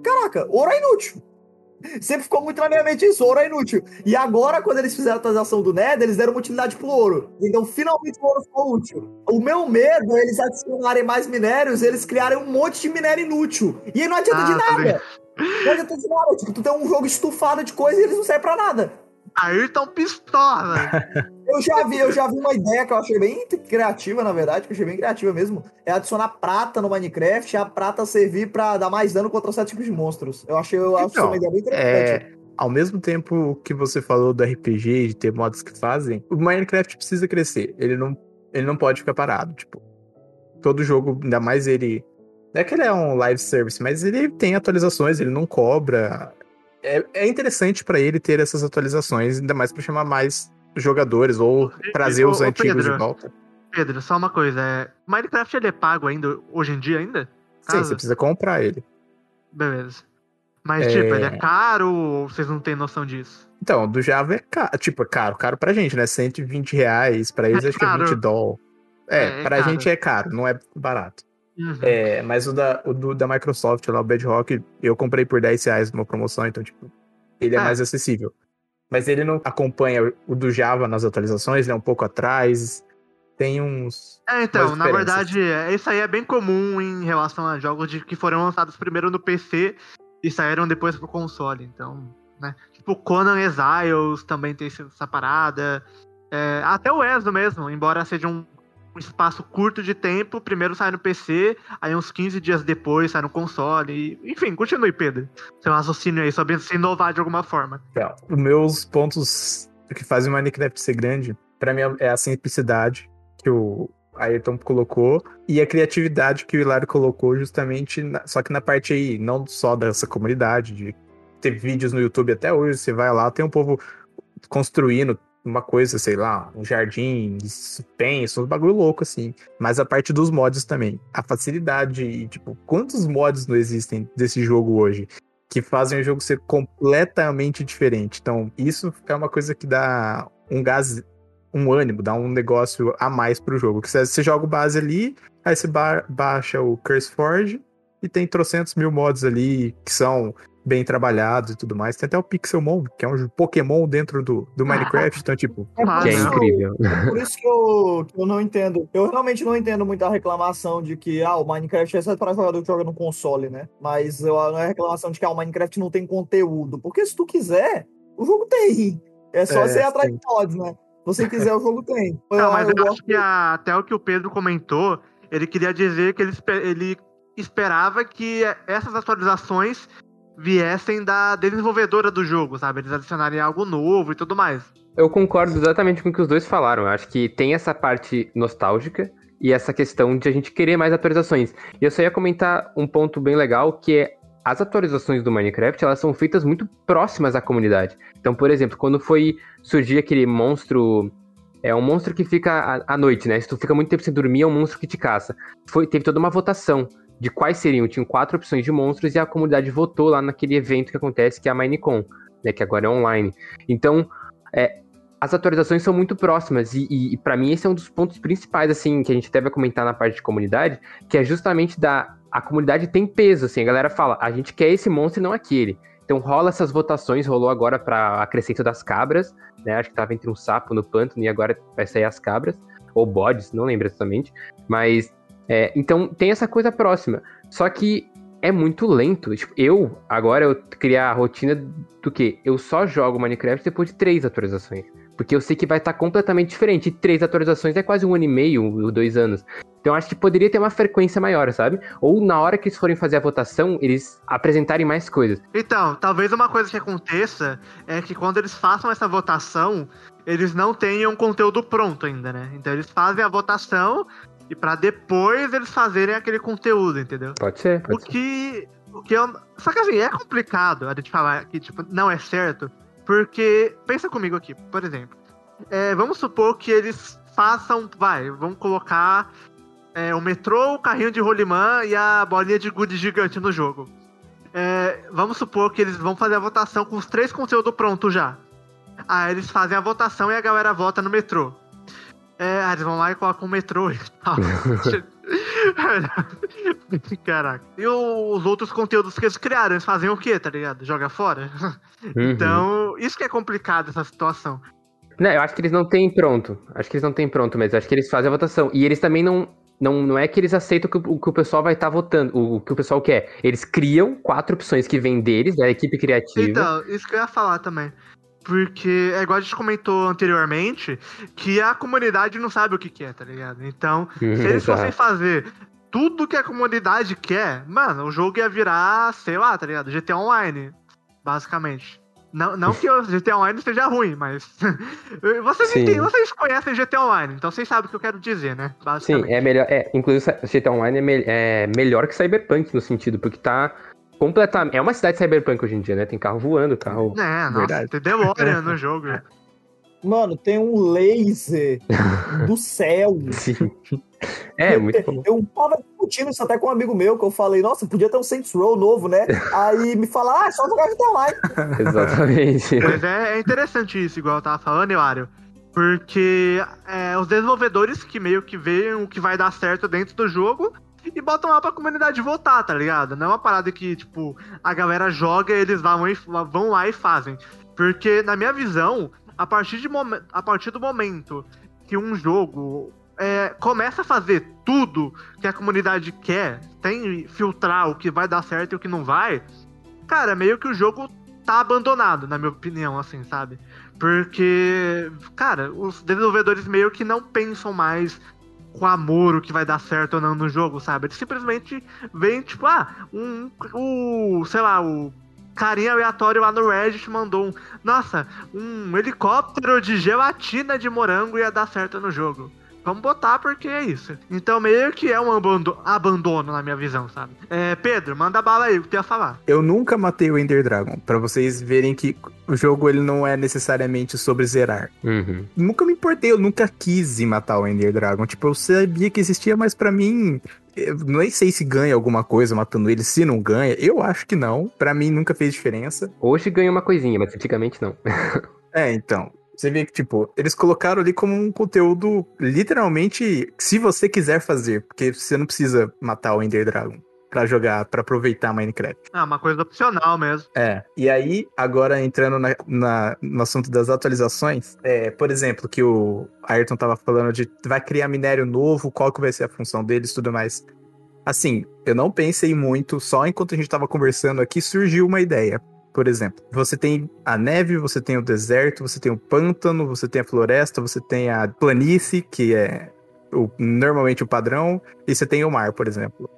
caraca, ouro é inútil. Sempre ficou muito na minha mente isso, ouro é inútil. E agora, quando eles fizeram a atualização do Nether, eles deram uma utilidade pro ouro. Então, finalmente o ouro ficou útil. O meu medo é eles adicionarem mais minérios e eles criarem um monte de minério inútil. E aí não adianta de Ah, tá nada. Não adianta de nada. Tipo, tu tem um jogo estufado de coisa e eles não servem pra nada. Ayrton pistola. Eu já vi, eu já vi uma ideia que eu achei bem criativa, na verdade, que eu achei bem criativa mesmo. É adicionar prata no Minecraft e a prata servir pra dar mais dano contra certos tipos de monstros. Eu achei, eu Então, uma ideia bem interessante. É, ao mesmo tempo que você falou do RPG, de ter mods que fazem, o Minecraft precisa crescer. Ele não, ele não pode ficar parado. Tipo, todo jogo, ainda mais ele. Não é que ele é um live service, mas ele tem atualizações, ele não cobra. É, é interessante pra ele ter essas atualizações, ainda mais pra chamar mais jogadores ou trazer os ô, antigos Pedro. de volta. Pedro, só uma coisa, é... Minecraft ele é pago ainda, hoje em dia ainda? Sim, você precisa comprar ele. Beleza. Mas, É. tipo, ele é caro ou vocês não têm noção disso? Então, do Java é caro. Tipo, é caro. Caro pra gente, né? 120 reais. Pra eles É acho que é caro. 20 dólares. É, É, é pra caro. gente é caro, não é barato. Uhum. É, mas o da, o do- da Microsoft, lá, o Bedrock, eu comprei por 10 reais numa promoção, então, tipo, ele é É. mais acessível. Mas ele não acompanha o do Java nas atualizações, ele é um pouco atrás. Tem uns. É, então, na verdade, é- isso aí é bem comum em relação a jogos de, que foram lançados primeiro no PC e saíram depois pro console. Então, né? Tipo, Conan Exiles também tem essa parada. É, até o ESO mesmo, embora seja um, um espaço curto de tempo, primeiro sai no PC, aí uns 15 dias depois sai no console. E, enfim, continue, Pedro. Seu raciocínio aí sobre se inovar de alguma forma. Então, os meus pontos que fazem o Minecraft ser grande, pra mim, é a simplicidade que o Ayrton colocou e a criatividade que o Hilário colocou justamente, na- só que na parte aí, não só dessa comunidade, de ter vídeos no YouTube até hoje, você vai lá, tem um povo construindo uma coisa, sei lá, um jardim suspenso, um bagulho louco assim. Mas a parte dos mods também. A facilidade e, tipo, quantos mods não existem desse jogo hoje? que fazem o jogo ser completamente diferente. Então, isso é uma coisa que dá um gás, um ânimo, dá um negócio a mais pro jogo. Que você, você joga o base ali, aí você ba- baixa o CurseForge e tem trocentos mil mods ali que são bem trabalhados e tudo mais. Tem até o Pixelmon, que é um Pokémon dentro do, do Minecraft, então, tipo, É Ah, Que é incrível. é por isso que eu, que eu não entendo. Eu realmente não entendo muito a reclamação de que ah, o Minecraft é só para jogador que joga no console, né? Mas eu, não é a reclamação de que ah, o Minecraft não tem conteúdo. Porque se tu quiser, o jogo tem. É só É, você ir atrás de mods, né? Se você quiser, o jogo tem. Não, mas eu, gosto acho que a- até o que o Pedro comentou, ele queria dizer que ele, ele esperava que essas atualizações viessem da desenvolvedora do jogo, sabe? Eles adicionarem algo novo e tudo mais. Eu concordo exatamente com o que os dois falaram. Eu acho que tem essa parte nostálgica e essa questão de a gente querer mais atualizações. E eu só ia comentar um ponto bem legal, que é as atualizações do Minecraft, elas são feitas muito próximas à comunidade. Então, por exemplo, quando foi surgir aquele monstro, é um monstro que fica à, noite, né? Se tu fica muito tempo sem dormir, é um monstro que te caça. Foi, teve toda uma votação de quais seriam. Tinham quatro opções de monstros e a comunidade votou lá naquele evento que acontece, que é a Minecon, né? Que agora é online. Então, é, as atualizações são muito próximas e, e, e para mim esse é um dos pontos principais assim que a gente vai comentar na parte de comunidade, que é justamente da a comunidade tem peso, assim, a galera fala, a gente quer esse monstro e não aquele. Então rola essas votações, rolou agora para acrescento das cabras, né? Acho que tava entre um sapo no pântano e agora vai sair as cabras ou bodes, não lembro exatamente, mas é, então tem essa coisa próxima. Só que é muito lento. Tipo, eu agora eu criar a rotina do que eu só jogo Minecraft depois de três atualizações. Porque eu sei que vai estar completamente diferente. E três atualizações é quase um ano e meio, ou dois anos. Então acho que poderia ter uma frequência maior, sabe? Ou na hora que eles forem fazer a votação, eles apresentarem mais coisas. Então, talvez uma coisa que aconteça é que quando eles façam essa votação, eles não tenham conteúdo pronto ainda, né? Então eles fazem a votação e para depois eles fazerem aquele conteúdo, entendeu? Pode ser, O pode ser. que, o que eu, só que assim, é complicado a gente falar que tipo não é certo, porque pensa comigo aqui, por exemplo, é, vamos supor que eles façam, vai, vamos colocar é, o metrô, o carrinho de rolimã e a bolinha de gude gigante no jogo. É, vamos supor que eles vão fazer a votação com os três conteúdos prontos já. Aí eles fazem a votação e a galera vota no metrô. É, eles vão lá e colocam o metrô e tal. Caraca. E os outros conteúdos que eles criaram, eles fazem o quê, tá ligado? Joga fora? Uhum. Então, isso que é complicado, essa situação. Não, eu acho que eles não têm pronto. Acho que eles não têm pronto mesmo. Acho que eles fazem a votação. E eles também não. Não, não é que eles aceitam que o, que o pessoal vai estar votando, o, o que o pessoal quer. Eles criam quatro opções que vêm deles, da equipe criativa. Então, isso que eu ia falar também. Porque é igual a gente comentou anteriormente, que a comunidade não sabe o que quer, tá ligado? Então, se eles fossem fazer tudo que a comunidade quer, mano, o jogo ia virar, sei lá, tá ligado? GTA Online, basicamente. Não, não que o GTA Online seja ruim, mas. vocês, entendem, vocês conhecem GTA Online, então vocês sabem o que eu quero dizer, né? Sim, é melhor. É, inclusive, GTA Online é, me- é melhor que Cyberpunk no sentido, porque tá completamente. É uma cidade Cyberpunk hoje em dia, né? Tem carro voando, carro. É, nossa, Verdade. tem DeLorean no jogo. Mano, tem um laser do céu. Sim. É, muito bom. Eu tava discutindo isso até com um amigo meu, que eu falei, nossa, podia ter um Saints Row novo, né? Aí me fala, ah, é só jogar GTA Online. Exatamente. Mas é, é interessante isso, igual eu tava falando, Hilário. Porque é, os desenvolvedores que meio que veem o que vai dar certo dentro do jogo e botam lá pra comunidade votar, tá ligado? Não é uma parada que, tipo, a galera joga e eles vão, e- vão lá e fazem. Porque, na minha visão, a partir, de a partir do momento que um jogo é, começa a fazer tudo que a comunidade quer, tem filtrar o que vai dar certo e o que não vai, cara, meio que o jogo tá abandonado, na minha opinião, assim, sabe? Porque, cara, os desenvolvedores meio que não pensam mais com amor o que vai dar certo ou não no jogo, sabe? Eles simplesmente veem, tipo, ah, um. O. sei lá, o. Carinha aleatório lá no Reddit mandou um. Nossa, um helicóptero de gelatina de morango ia dar certo no jogo. Vamos botar porque é isso. Então meio que é um abando- abandono na minha visão, sabe? É, Pedro, manda bala aí, o que tu ia falar? Eu nunca matei o Ender Dragon, pra vocês verem que o jogo ele não é necessariamente sobre zerar. Uhum. Nunca me importei, eu nunca quis matar o Ender Dragon. Tipo, eu sabia que existia, mas pra mim, eu nem sei se ganha alguma coisa matando ele, se não ganha. Eu acho que não. Pra mim nunca fez diferença. Hoje ganha uma coisinha, mas antigamente não. É, então. Você vê que, tipo, eles colocaram ali como um conteúdo, literalmente, se você quiser fazer, porque você não precisa matar o Ender Dragon. pra jogar, pra aproveitar Minecraft. É uma coisa opcional mesmo. É. E aí, agora entrando na, na- no assunto das atualizações, é, por exemplo, que o Ayrton tava falando de vai criar minério novo, qual que vai ser a função deles e tudo mais. Assim, eu não pensei muito, só enquanto a gente tava conversando aqui surgiu uma ideia. Por exemplo, você tem a neve, você tem o deserto, você tem o pântano, você tem a floresta, você tem a planície, que é o- normalmente o padrão, e você tem o mar, por exemplo.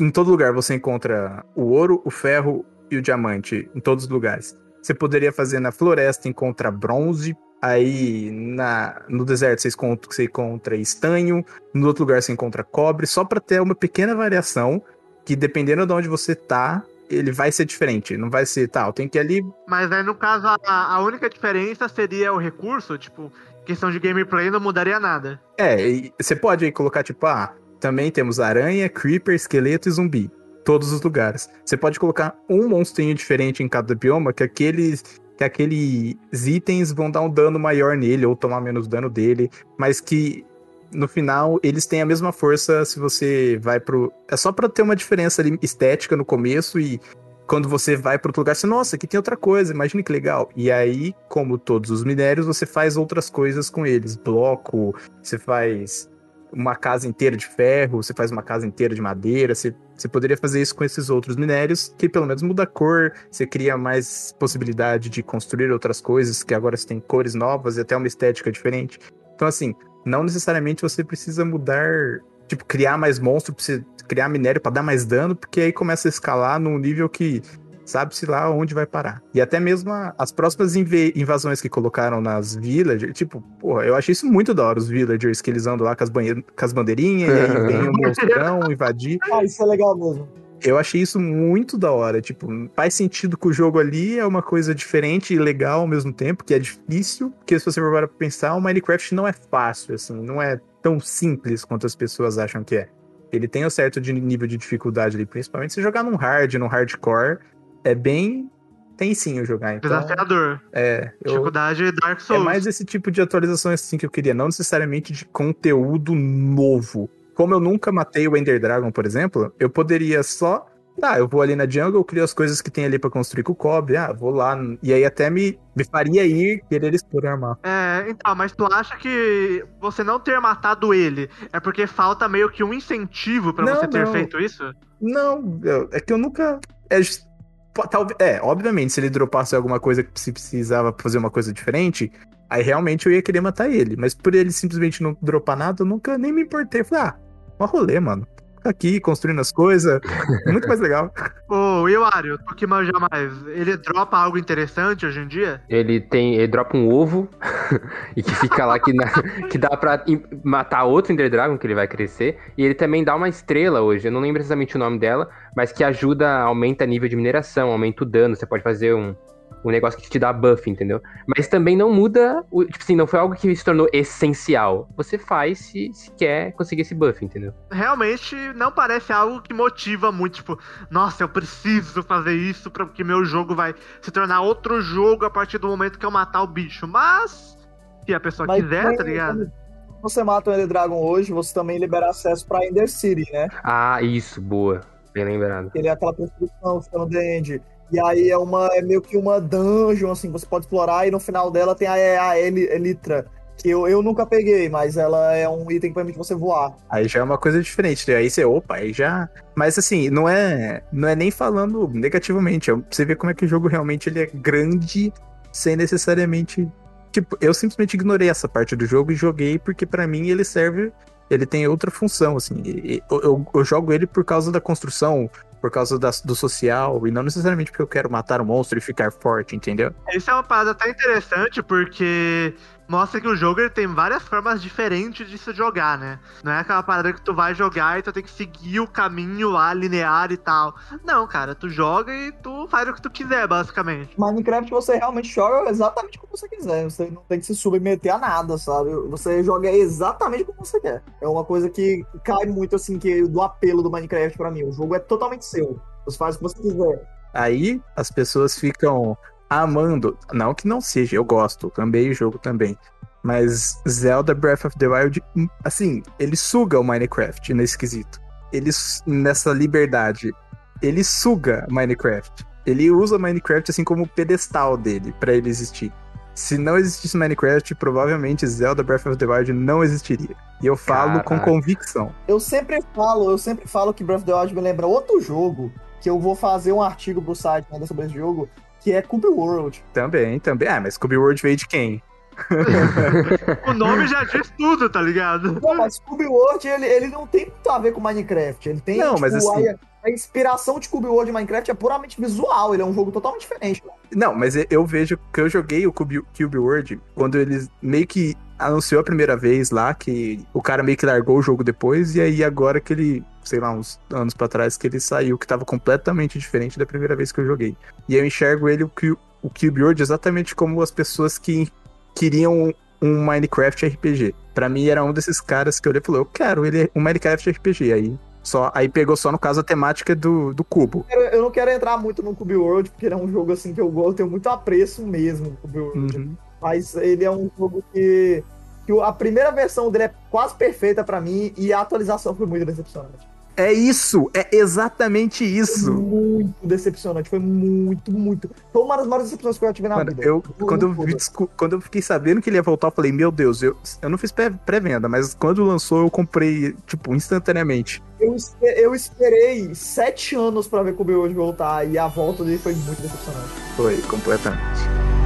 Em todo lugar você encontra o ouro, o ferro e o diamante, em todos os lugares. Você poderia fazer na floresta, encontra bronze, aí na, no deserto você encontra, você encontra estanho, no outro lugar você encontra cobre, só para ter uma pequena variação, que dependendo de onde você tá, ele vai ser diferente. Não vai ser, tá, eu tenho que ir ali Mas aí, no caso, a, a única diferença seria o recurso, tipo, questão de gameplay não mudaria nada. É, você pode aí colocar, tipo, ah, também temos aranha, creeper, esqueleto e zumbi. Todos os lugares. Você pode colocar um monstrinho diferente em cada bioma, que aqueles. Que aqueles itens vão dar um dano maior nele, ou tomar menos dano dele, mas que no final eles têm a mesma força se você vai pro. É só pra ter uma diferença ali estética no começo e quando você vai para outro lugar, você, nossa, aqui tem outra coisa, imagina que legal. E aí, como todos os minérios, você faz outras coisas com eles. Bloco, você faz uma casa inteira de ferro, você faz uma casa inteira de madeira, você, você poderia fazer isso com esses outros minérios, que pelo menos muda a cor, você cria mais possibilidade de construir outras coisas, que agora você tem cores novas e até uma estética diferente. Então, assim, não necessariamente você precisa mudar, tipo, criar mais monstro, criar minério para dar mais dano, porque aí começa a escalar num nível que sabe-se lá onde vai parar. E até mesmo a- as próximas invasões que colocaram nas villagers, tipo, porra, eu achei isso muito da hora, os villagers que eles andam lá com as, com as bandeirinhas, e aí vem um monstrão invadir. Ah, isso é legal mesmo. Eu achei isso muito da hora. Tipo, faz sentido que o jogo ali é uma coisa diferente e legal ao mesmo tempo, que é difícil. Porque se você for para pensar, o Minecraft não é fácil, assim, não é tão simples quanto as pessoas acham que é. Ele tem um certo de nível de dificuldade ali, principalmente se jogar num hard, num hardcore, é bem tensinho jogar. Então, Desafiador. é, eu, Dificuldade Dark é Souls. mais esse tipo de atualização assim que eu queria, não necessariamente de conteúdo novo. Como eu nunca matei o Ender Dragon, por exemplo, eu poderia só. Tá, eu vou ali na jungle, eu crio as coisas que tem ali pra construir com o cobre. Ah, vou lá. E aí até me, me faria ir querer explorar mapa. É, então, mas tu acha que você não ter matado ele é porque falta meio que um incentivo pra Não, você ter não. feito isso? Não, é que eu nunca. É, just- talvez- é, obviamente, se ele dropasse alguma coisa que se precisava fazer uma coisa diferente, aí realmente eu ia querer matar ele. Mas por ele simplesmente não dropar nada, eu nunca nem me importei. Falei, ah, um rolê, mano. Fica aqui construindo as coisas. Muito mais legal. Ô, e o Ario, tu que manja mais, ele dropa algo interessante hoje em dia? Ele tem. Ele dropa um ovo e que fica lá que, na- que dá pra matar outro Ender Dragon, que ele vai crescer. E ele também dá uma estrela hoje, eu não lembro exatamente o nome dela, mas que ajuda, aumenta nível de mineração, aumenta o dano. Você pode fazer um, um negócio que te dá buff, entendeu? Mas também não muda. O, tipo assim, não foi algo que se tornou essencial. Você faz se, se quer conseguir esse buff, entendeu? Realmente não parece algo que motiva muito, tipo, nossa, eu preciso fazer isso pra que meu jogo vai se tornar outro jogo a partir do momento que eu matar o bicho. Mas, se a pessoa Mas quiser, também, tá ligado? você mata o Ender Dragon hoje, você também libera acesso pra Ender City, né? Ah, isso, boa. Bem lembrado. Ele é aquela construção, fica no The End. E aí é uma é meio que uma dungeon, assim, você pode explorar e no final dela tem a, a Eli- Elytra, que eu, eu nunca peguei, mas ela é um item que permite você voar. Aí já é uma coisa diferente. né? Aí você, opa, aí já. Mas assim, não é, não é nem falando negativamente. é Você vê como é que o jogo realmente ele é grande sem necessariamente. Tipo, eu simplesmente ignorei essa parte do jogo e joguei porque pra mim ele serve. Ele tem outra função, assim. Eu, eu- eu jogo ele por causa da construção, por causa da- do social, e não necessariamente porque eu quero matar o monstro e ficar forte, entendeu? Isso é uma parada até interessante porque mostra que o jogo ele tem várias formas diferentes de se jogar, né? Não é aquela parada que tu vai jogar e tu tem que seguir o caminho lá, linear e tal. Não, cara, tu joga e tu faz o que tu quiser, basicamente. Minecraft você realmente joga exatamente como você quiser, você não tem que se submeter a nada, sabe? Você joga exatamente como você quer. É uma coisa que cai muito, assim, que do apelo do Minecraft pra mim. O jogo é totalmente seu. Você faz o que você quiser. Aí as pessoas ficam amando. Não que não seja, eu gosto, amei o jogo também. Mas Zelda Breath of the Wild, assim, ele suga o Minecraft nesse quesito. ele nessa liberdade, ele suga Minecraft. Ele usa Minecraft assim como pedestal dele para ele existir. Se não existisse Minecraft, provavelmente Zelda Breath of the Wild não existiria. E eu falo Caraca. com convicção. Eu sempre falo, eu sempre falo que Breath of the Wild me lembra outro jogo, que eu vou fazer um artigo pro site ainda sobre esse jogo, que é Cube World. Também, também. Ah, mas Cube World veio de quem? o nome já diz tudo, tá ligado? Não, mas Cube World, ele, ele não tem muito a ver com Minecraft. Ele tem, não, tipo, mas assim... a, a, inspiração de Cube World de Minecraft é puramente visual. Ele é um jogo totalmente diferente. Não, mas eu vejo que eu joguei o Cube, Cube World quando eles meio que anunciou a primeira vez lá que o cara meio que largou o jogo depois e aí agora que ele, sei lá, uns anos para trás que ele saiu, que tava completamente diferente da primeira vez que eu joguei. E eu enxergo ele o, o Cube World exatamente como as pessoas que queriam um Minecraft RPG. Para mim era um desses caras que eu olhei e falei, eu quero ele um Minecraft RPG. Aí só, aí pegou só no caso a temática do, do cubo. Eu não quero entrar muito no Cube World, porque ele é um jogo assim que eu gosto, eu tenho muito apreço mesmo Cube World. Uhum. Mas ele é um jogo que, que a primeira versão dele é quase perfeita para mim e a atualização foi muito decepcionante. É isso, é exatamente isso. Foi muito decepcionante, foi muito, muito. Foi uma das maiores decepções que eu já tive na Mano, vida. Eu, quando, eu vi, quando eu fiquei sabendo que ele ia voltar, eu falei, meu Deus, eu, eu não fiz pré-venda, mas quando lançou eu comprei, tipo, instantaneamente. Eu, eu esperei sete anos para ver como eu hoje voltar e a volta dele foi muito decepcionante. Foi, completamente.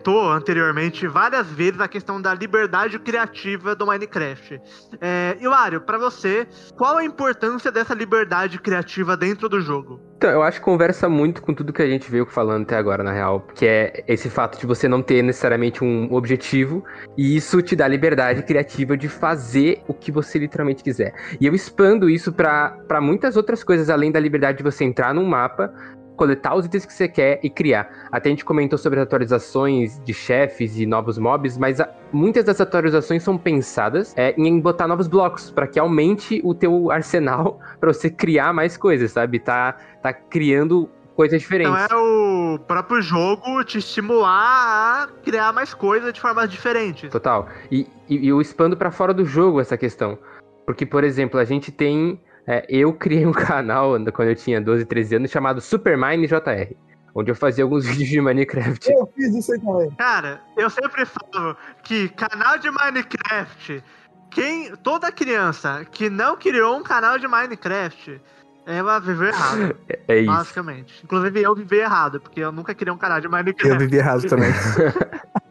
Citou anteriormente várias vezes a questão da liberdade criativa do Minecraft. É, Hilário, para você, qual a importância dessa liberdade criativa dentro do jogo? Então, eu acho que conversa muito com tudo que a gente veio falando até agora, na real. Que é esse fato de você não ter necessariamente um objetivo. E isso te dá liberdade criativa de fazer o que você literalmente quiser. E eu expando isso para muitas outras coisas, além da liberdade de você entrar num mapa, coletar os itens que você quer e criar. Até a gente comentou sobre as atualizações de chefes e novos mobs, mas a, muitas das atualizações são pensadas é, em botar novos blocos para que aumente o teu arsenal para você criar mais coisas, sabe? Tá, tá criando coisas diferentes. Então é o próprio jogo te estimular a criar mais coisas de formas diferentes. Total. E, e, e eu expando para fora do jogo essa questão. Porque, por exemplo, a gente tem é, eu criei um canal quando eu tinha 12, 13 anos chamado Supermine JR. Onde eu fazia alguns vídeos de Minecraft. Eu fiz isso aí também. Cara, eu sempre falo que canal de Minecraft, quem, toda criança que não criou um canal de Minecraft, ela viveu errado. É isso. Basicamente. Inclusive eu vivi errado, porque eu nunca criei um canal de Minecraft. Eu vivi errado também.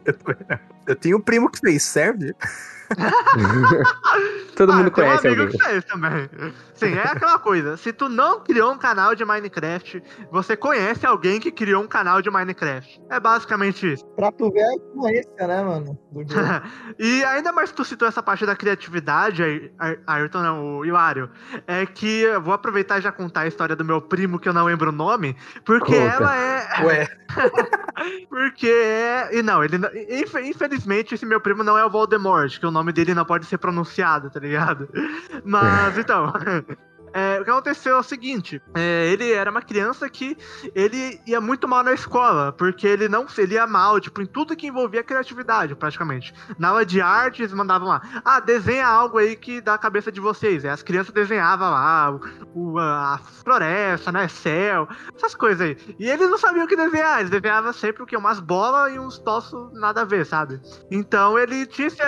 eu, eu tenho um primo que fez, serve? Todo ah, mundo conhece um amigo alguém. Que fez também. Sim, é aquela coisa. Se tu não criou um canal de Minecraft, você conhece alguém que criou um canal de Minecraft. É basicamente isso. Pra tu ver a influência, né, mano? e ainda mais que tu citou essa parte da criatividade, Ayrton, não, o Hilário, é que eu vou aproveitar e já contar a história do meu primo, que eu não lembro o nome, porque Conta. ela é... Ué. porque é... E não, ele... Infelizmente, esse meu primo não é o Voldemort, que o nome dele não pode ser pronunciado, tá ligado? Mas, então... É, o que aconteceu é o seguinte: é, ele era uma criança que ele ia muito mal na escola, porque ele não ele ia mal, tipo, em tudo que envolvia criatividade, praticamente. Na aula de arte, eles mandavam lá, ah, desenha algo aí que dá a cabeça de vocês. Aí as crianças desenhavam lá o, o, a floresta, né? Céu, essas coisas aí. E eles não sabiam o que desenhar, eles desenhavam sempre o que? Umas bolas e uns tossos nada a ver, sabe? Então ele tinha esse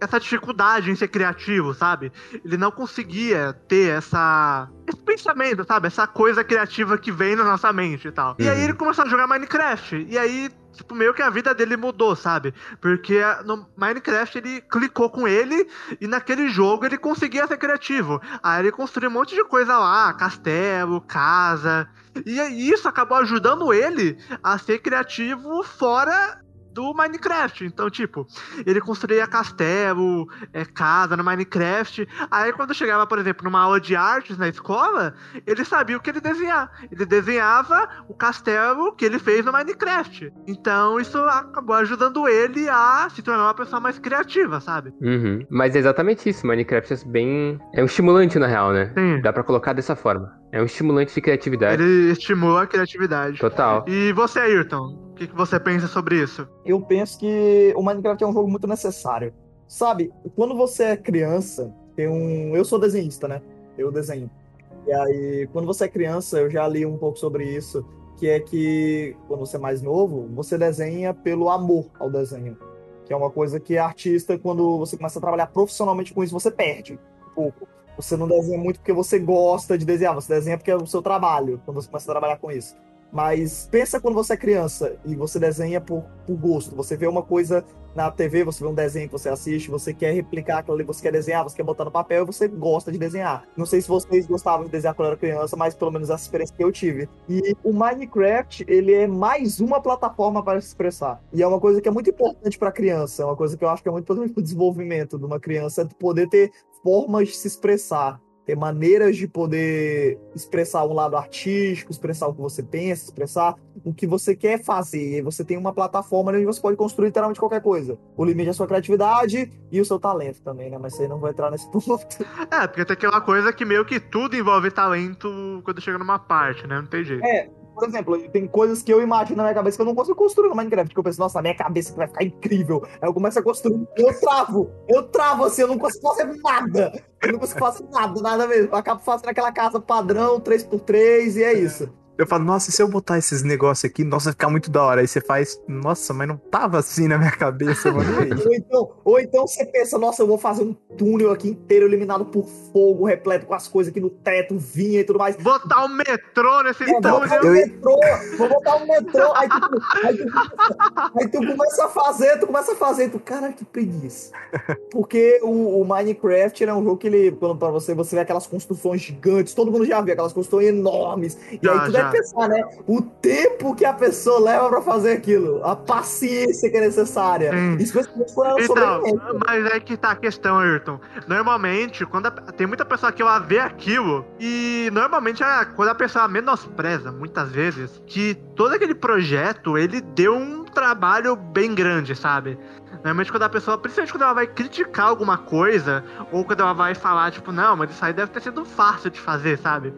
essa dificuldade em ser criativo, sabe? Ele não conseguia ter essa esse pensamento, sabe? Essa coisa criativa que vem na nossa mente e tal. Uhum. E aí ele começou a jogar Minecraft. E aí, tipo, meio que a vida dele mudou, sabe? Porque no Minecraft ele clicou com ele e naquele jogo ele conseguia ser criativo. Aí ele construiu um monte de coisa lá, castelo, casa. E isso acabou ajudando ele a ser criativo fora do Minecraft. Então, tipo, ele construía castelo, é, casa no Minecraft. Aí, quando chegava, por exemplo, numa aula de artes na escola, ele sabia o que ele desenhar. Ele desenhava o castelo que ele fez no Minecraft. Então, isso acabou ajudando ele a se tornar uma pessoa mais criativa, sabe? Uhum. Mas é exatamente isso. Minecraft é bem. É um estimulante, na real, né? Sim. Dá pra colocar dessa forma. É um estimulante de criatividade. Ele estimula a criatividade. Total. E você, Ayrton? Que, que você pensa sobre isso? Eu penso que o Minecraft é um jogo muito necessário. Sabe, quando você é criança, tem um. Eu sou desenhista, né? Eu desenho. E aí, quando você é criança, eu já li um pouco sobre isso, que é que quando você é mais novo, você desenha pelo amor ao desenho. Que é uma coisa que artista, quando você começa a trabalhar profissionalmente com isso, você perde um pouco. Você não desenha muito porque você gosta de desenhar, você desenha porque é o seu trabalho, quando você começa a trabalhar com isso. Mas pensa quando você é criança e você desenha por, por gosto. Você vê uma coisa na TV, você vê um desenho que você assiste, você quer replicar aquilo ali, você quer desenhar, você quer botar no papel e você gosta de desenhar. Não sei se vocês gostavam de desenhar quando era criança, mas pelo menos essa experiência que eu tive. E o Minecraft, ele é mais uma plataforma para se expressar. E é uma coisa que é muito importante para criança, é uma coisa que eu acho que é muito importante para o desenvolvimento de uma criança, é poder ter formas de se expressar ter maneiras de poder expressar um lado artístico, expressar o que você pensa, expressar o que você quer fazer. E você tem uma plataforma onde você pode construir literalmente qualquer coisa. O limite é a sua criatividade e o seu talento também, né? Mas você não vai entrar nesse ponto. É, porque tem aquela coisa que meio que tudo envolve talento quando chega numa parte, né? Não tem jeito. É, por exemplo, tem coisas que eu imagino na minha cabeça que eu não consigo construir no Minecraft. Que eu penso, nossa, na minha cabeça que vai ficar incrível. Aí eu começo a construir, eu travo. Eu travo assim, eu não consigo fazer nada. Eu não consigo fazer nada, nada mesmo. Eu acabo fazendo aquela casa padrão, 3x3 e é isso. Eu falo, nossa, e se eu botar esses negócios aqui, nossa, vai ficar muito da hora. Aí você faz, nossa, mas não tava assim na minha cabeça, mano. E? Ou então, ou então você pensa, nossa, eu vou fazer um túnel aqui inteiro iluminado por fogo, repleto com as coisas aqui no teto, vinha e tudo mais. Botar o metrô nesse É, então, vou botar eu um metrô, vou botar um metrô, aí tu, aí, tu, começa- aí tu começa a fazer, tu começa a fazer, tu, caralho, que preguiça. Porque o, o Minecraft é um jogo que ele, quando pra você, você vê aquelas construções gigantes, todo mundo já viu aquelas construções enormes, e Já, aí tu já. Deve pensar, né, o tempo que a pessoa leva pra fazer aquilo, a paciência que é necessária, Sim. especialmente quando ela Então, mas é que tá a questão, Ayrton. Normalmente, quando a- tem muita pessoa que ela vê aquilo, e normalmente é quando a pessoa menospreza, muitas vezes, que todo aquele projeto, ele deu um trabalho bem grande, sabe? Normalmente quando a pessoa, principalmente quando ela vai criticar alguma coisa, ou quando ela vai falar, tipo, não, mas isso aí deve ter sido fácil de fazer, sabe?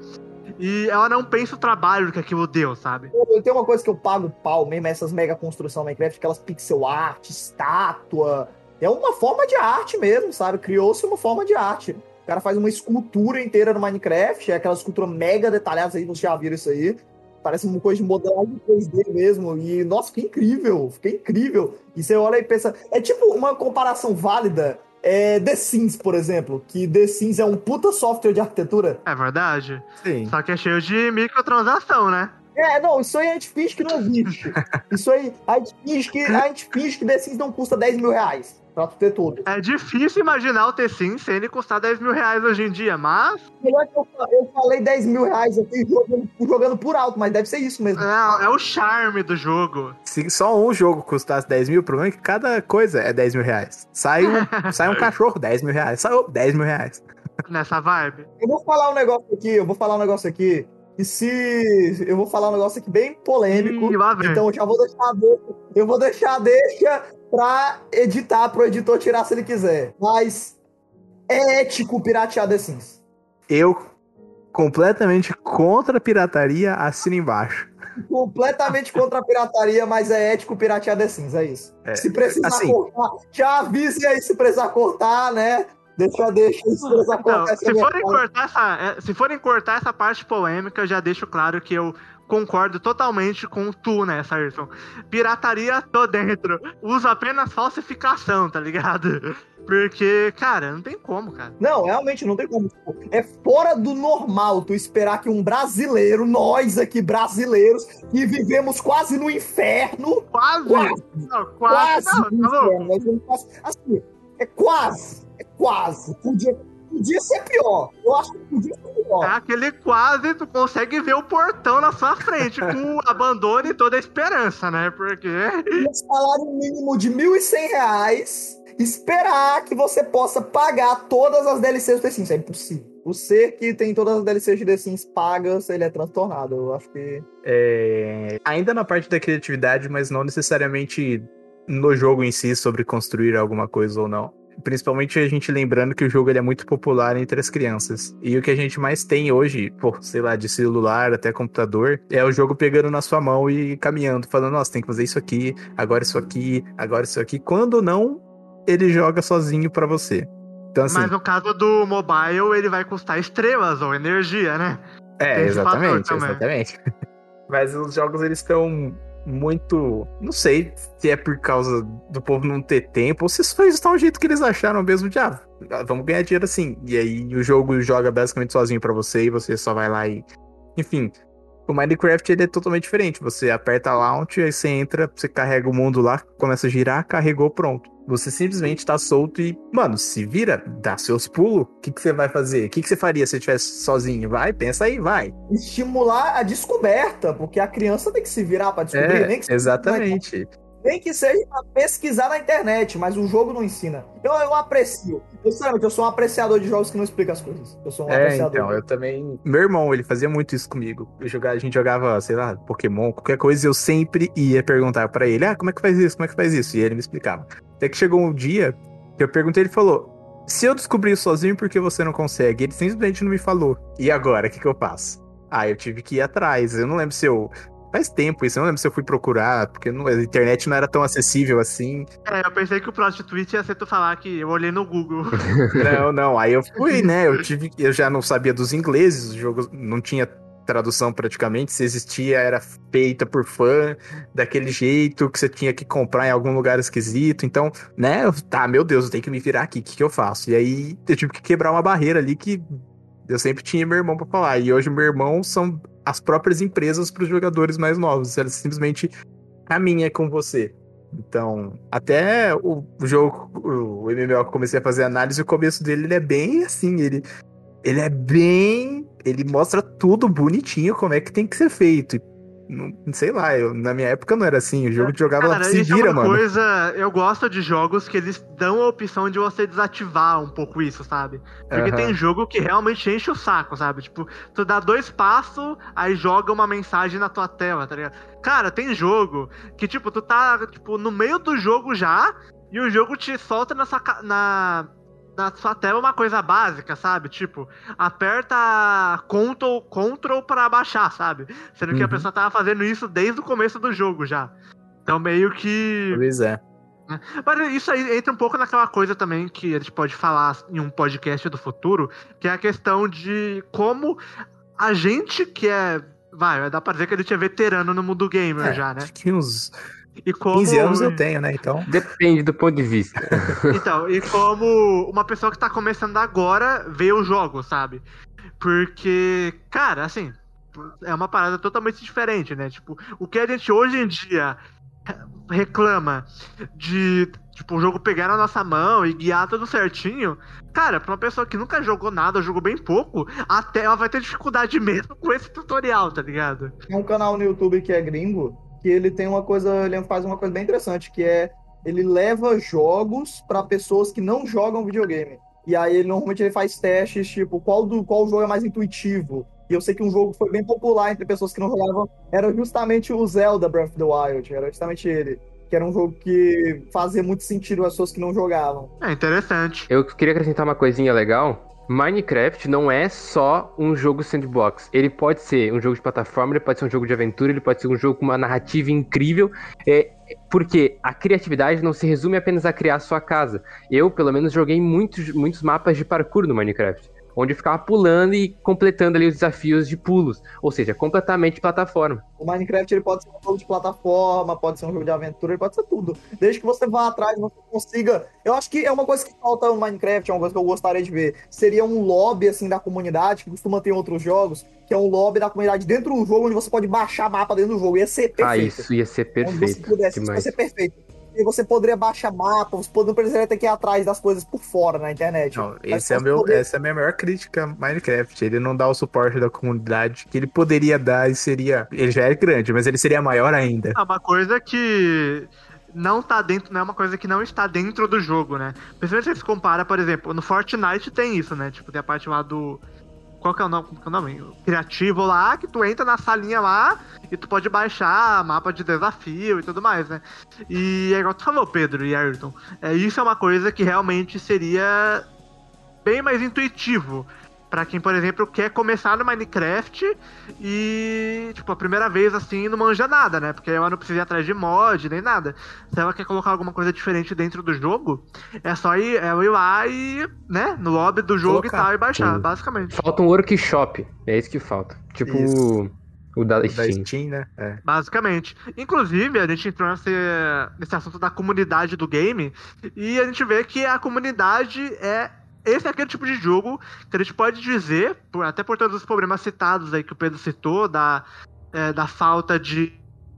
E ela não pensa o trabalho que aquilo deu, sabe? Eu tenho uma coisa que eu pago pau mesmo, essas mega construção Minecraft, aquelas pixel art, estátua. É uma forma de arte mesmo, sabe? Criou-se uma forma de arte. O cara faz uma escultura inteira no Minecraft, é aquela escultura mega detalhada, aí vocês já viram isso aí. Parece uma coisa de modelagem 3D mesmo. E, nossa, fica incrível, fica incrível. E você olha e pensa. É tipo uma comparação válida. É The Sims, por exemplo. Que The Sims é um puta software de arquitetura. É verdade. Sim. Só que é cheio de microtransação, né? É, não, isso aí a gente finge que não existe. Isso aí, a gente finge que, a gente finge que The Sims não custa 10 mil reais pra tu ter tudo. É difícil imaginar o T-Sim sem ele custar 10 mil reais hoje em dia, mas Melhor que eu, eu falei 10 mil reais aqui jogando, jogando por alto, mas deve ser isso mesmo. é, é o charme do jogo. Se só um jogo custasse 10 mil, o problema é que cada coisa é 10 mil reais. Sai um, sai um cachorro, 10 mil reais. Sai outro, 10 mil reais. Nessa vibe. Eu vou falar um negócio aqui, eu vou falar um negócio aqui. E se. Eu vou falar um negócio aqui bem polêmico. Ih, lá vem. Então eu já vou deixar a deixa. Eu vou deixar a deixa pra editar, pro editor tirar se ele quiser. Mas é ético piratear The Sims. Eu, completamente contra a pirataria, assino embaixo. completamente contra a pirataria, mas é ético piratear The Sims, é isso. É, Se precisar assim- cortar, já avise aí se precisar cortar, né? Deixa, deixa, se precisar Então, se forem, cortar essa, é, se forem cortar essa parte polêmica, eu já deixo claro que eu concordo totalmente com tu, né, Sarson? Pirataria tô dentro. Uso apenas falsificação, tá ligado? Porque, cara, não tem como, cara. Não, realmente não tem como. É fora do normal tu esperar que um brasileiro, nós aqui brasileiros, que vivemos quase no inferno, Quase! Quase. Não, quase, quase não, no tá inferno, assim, é quase, é quase. Podia, podia ser pior. Eu acho que podia ser pior. É aquele quase tu consegue ver o portão na sua frente, com o abandono e toda a esperança, né? Porque. Um salário mínimo de 1.100 reais, esperar que você possa pagar todas as DLCs do The Sims. É impossível. O ser que tem todas as DLCs de The Sims pagas, ele é transtornado. Eu acho que. É, ainda na parte da criatividade, mas não necessariamente no jogo em si, sobre construir alguma coisa ou não. Principalmente a gente lembrando que o jogo ele é muito popular entre as crianças. E o que a gente mais tem hoje, pô, sei lá, de celular até computador, é o jogo pegando na sua mão e caminhando, falando, nossa, tem que fazer isso aqui, agora isso aqui, agora isso aqui. Quando não, ele joga sozinho para você. Então, assim, Mas no caso do mobile, ele vai custar estrelas ou energia, né? É, exatamente, exatamente. Mas os jogos eles estão muito. Não sei se é por causa do povo não ter tempo ou se isso foi só o jeito que eles acharam mesmo de ah, vamos ganhar dinheiro assim. E aí o jogo joga basicamente sozinho pra você e você só vai lá e. Enfim. O Minecraft ele é totalmente diferente. Você aperta launch, aí você entra, você carrega o mundo lá, começa a girar, carregou, pronto. Você simplesmente tá solto e, mano, se vira, dá seus pulos. O que, que você vai fazer? O que, que você faria se estivesse sozinho? Vai, pensa aí, vai. Estimular a descoberta, porque a criança tem que se virar pra descobrir. nem, que É, exatamente. Nem que seja pesquisar na internet, mas o jogo não ensina. Eu, eu aprecio. Eu, sinceramente, eu sou um apreciador de jogos que não explicam as coisas. Eu sou um É, apreciador. então, eu também. Meu irmão, ele fazia muito isso comigo. Eu jogava, a gente jogava, sei lá, Pokémon, qualquer coisa, e eu sempre ia perguntar pra ele: ah, como é que faz isso? Como é que faz isso? E ele me explicava. Até que chegou um dia que eu perguntei, ele falou: se eu descobrir isso sozinho, por que você não consegue? Ele simplesmente não me falou. E agora, o que, que eu faço? Ah, eu tive que ir atrás. Eu não lembro se eu. Faz tempo isso, eu não lembro se eu fui procurar, porque não- a internet não era tão acessível assim. É, eu pensei que o próximo tweet ia ser tu falar que eu olhei no Google. Não, não. Aí eu fui, né? Eu tive, eu já não sabia dos ingleses, o jogo não tinha tradução praticamente. Se existia, era feita por fã, daquele jeito que você tinha que comprar em algum lugar esquisito. Então, né? eu- Tá, meu Deus, eu tenho que me virar aqui. O que, que eu faço? E aí eu tive que quebrar uma barreira ali que eu sempre tinha meu irmão pra falar. E hoje meu irmão são as próprias empresas para os jogadores mais novos. Ela simplesmente caminha com você. Então, até o o jogo, o MMO que eu comecei a fazer análise, o começo dele ele é bem assim, ele, ele é bem. Ele mostra tudo bonitinho, como é que tem que ser feito. E, não, sei lá, eu, na minha época não era assim, o jogo que jogava lá, Cara, se isso vira, é uma mano. coisa. Eu gosto de jogos que eles dão a opção de você desativar um pouco isso, sabe? Porque Aham. tem jogo que realmente enche o saco, sabe? Tipo, tu dá dois passos, aí joga uma mensagem na tua tela, tá ligado? Cara, tem jogo que, tipo, tu tá, tipo, no meio do jogo já, e o jogo te solta na ca- na, na sua tela uma coisa básica, sabe? Tipo, aperta Ctrl, Ctrl pra baixar, sabe? Sendo que a Uhum. pessoa tava fazendo isso desde o começo do jogo já. Então meio que. Pois é. Mas isso aí entra um pouco naquela coisa também que a gente pode falar em um podcast do futuro, que é a questão de como a gente que é. Vai, dá pra dizer que a gente é veterano no mundo gamer É, já, né? Acho que uns E como. 15 anos eu tenho, né? Então. Depende do ponto de vista. Então, e como uma pessoa que tá começando agora vê o jogo, sabe? Porque, cara, assim, é uma parada totalmente diferente, né? Tipo, o que a gente hoje em dia reclama de, tipo, o jogo pegar na nossa mão e guiar tudo certinho, cara, pra uma pessoa que nunca jogou nada, jogou bem pouco, até ela vai ter dificuldade mesmo com esse tutorial, tá ligado? Tem um canal no YouTube que é gringo, que ele tem uma coisa, ele faz uma coisa bem interessante, que é ele leva jogos para pessoas que não jogam videogame. E aí ele normalmente ele faz testes, tipo, qual do qual jogo é mais intuitivo. E eu sei que um jogo que foi bem popular entre pessoas que não jogavam era justamente o Zelda Breath of the Wild, era justamente ele, que era um jogo que fazia muito sentido às pessoas que não jogavam. É interessante. Eu queria acrescentar uma coisinha legal. Minecraft não é só um jogo sandbox. Ele pode ser um jogo de plataforma, ele pode ser um jogo de aventura, ele pode ser um jogo com uma narrativa incrível. É, porque a criatividade não se resume apenas a criar a sua casa. Eu, pelo menos, joguei muitos, muitos mapas de parkour no Minecraft. Onde eu ficava pulando e completando ali os desafios de pulos. Ou seja, completamente plataforma. O Minecraft ele pode ser um jogo de plataforma, pode ser um jogo de aventura, ele pode ser tudo. Desde que você vá atrás, você consiga. Eu acho que é uma coisa que falta no Minecraft, é uma coisa que eu gostaria de ver. Seria um lobby assim da comunidade, que costuma ter em outros jogos, que é um lobby da comunidade dentro do jogo, onde você pode baixar mapa dentro do jogo. Ia ser perfeito. Ah, isso ia ser Onde você perfeito. pudesse, isso demais. ser perfeito. Porque você poderia baixar mapa, você não precisaria ter que ir atrás das coisas por fora na internet. Não, esse é meu, poder- essa é a minha maior crítica a Minecraft. Ele não dá o suporte da comunidade que ele poderia dar e seria. Ele já é grande, mas ele seria maior ainda. É uma coisa que não tá dentro, não é uma coisa que não está dentro do jogo, né? Principalmente se você compara, por exemplo, no Fortnite tem isso, né? Tipo, tem a parte lá do. Qual que é o nome? Como que é o nome? Criativo lá, que tu entra na salinha lá e tu pode baixar mapa de desafio e tudo mais, né? E é igual tu falou, Pedro e Ayrton. É, isso é uma coisa que realmente seria bem mais intuitivo. Pra quem, por exemplo, quer começar no Minecraft e, tipo, a primeira vez assim não manja nada, né? Porque ela não precisa ir atrás de mod nem nada. Se ela quer colocar alguma coisa diferente dentro do jogo, é só ir, é ir lá e, né, no lobby do jogo Colocar. e tal e baixar, Sim. basicamente. Falta um workshop. É isso que falta. Tipo Isso. o da Da Steam. Steam, né? É. Basicamente. Inclusive, a gente entrou nesse, nesse assunto da comunidade do game e a gente vê que a comunidade é. Esse é aquele tipo de jogo que a gente pode dizer, até por todos os problemas citados aí que o Pedro citou, da, é, da falta de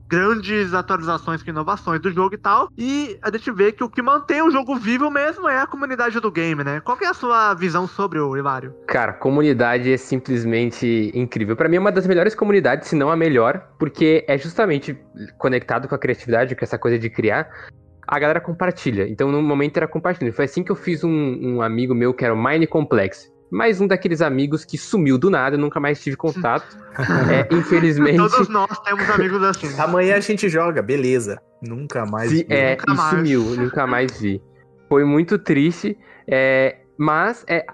grandes atualizações com inovações do jogo e tal. E a gente vê que o que mantém o jogo vivo mesmo é a comunidade do game, né? Qual é a sua visão sobre o Hilário? Cara, comunidade é simplesmente incrível. Pra mim é uma das melhores comunidades, se não a melhor, porque é justamente conectado com a criatividade, com essa coisa de criar. A galera compartilha. Então, no momento era compartilhando. Foi assim que eu fiz um, um amigo meu que era o Mine Complex. Mais um daqueles amigos que sumiu do nada, nunca mais tive contato. É, infelizmente. Todos nós temos amigos assim. Amanhã a gente joga, beleza. Nunca mais. Se- vi. é, Nunca e mais. sumiu, nunca mais vi. Foi muito triste, é, mas, é,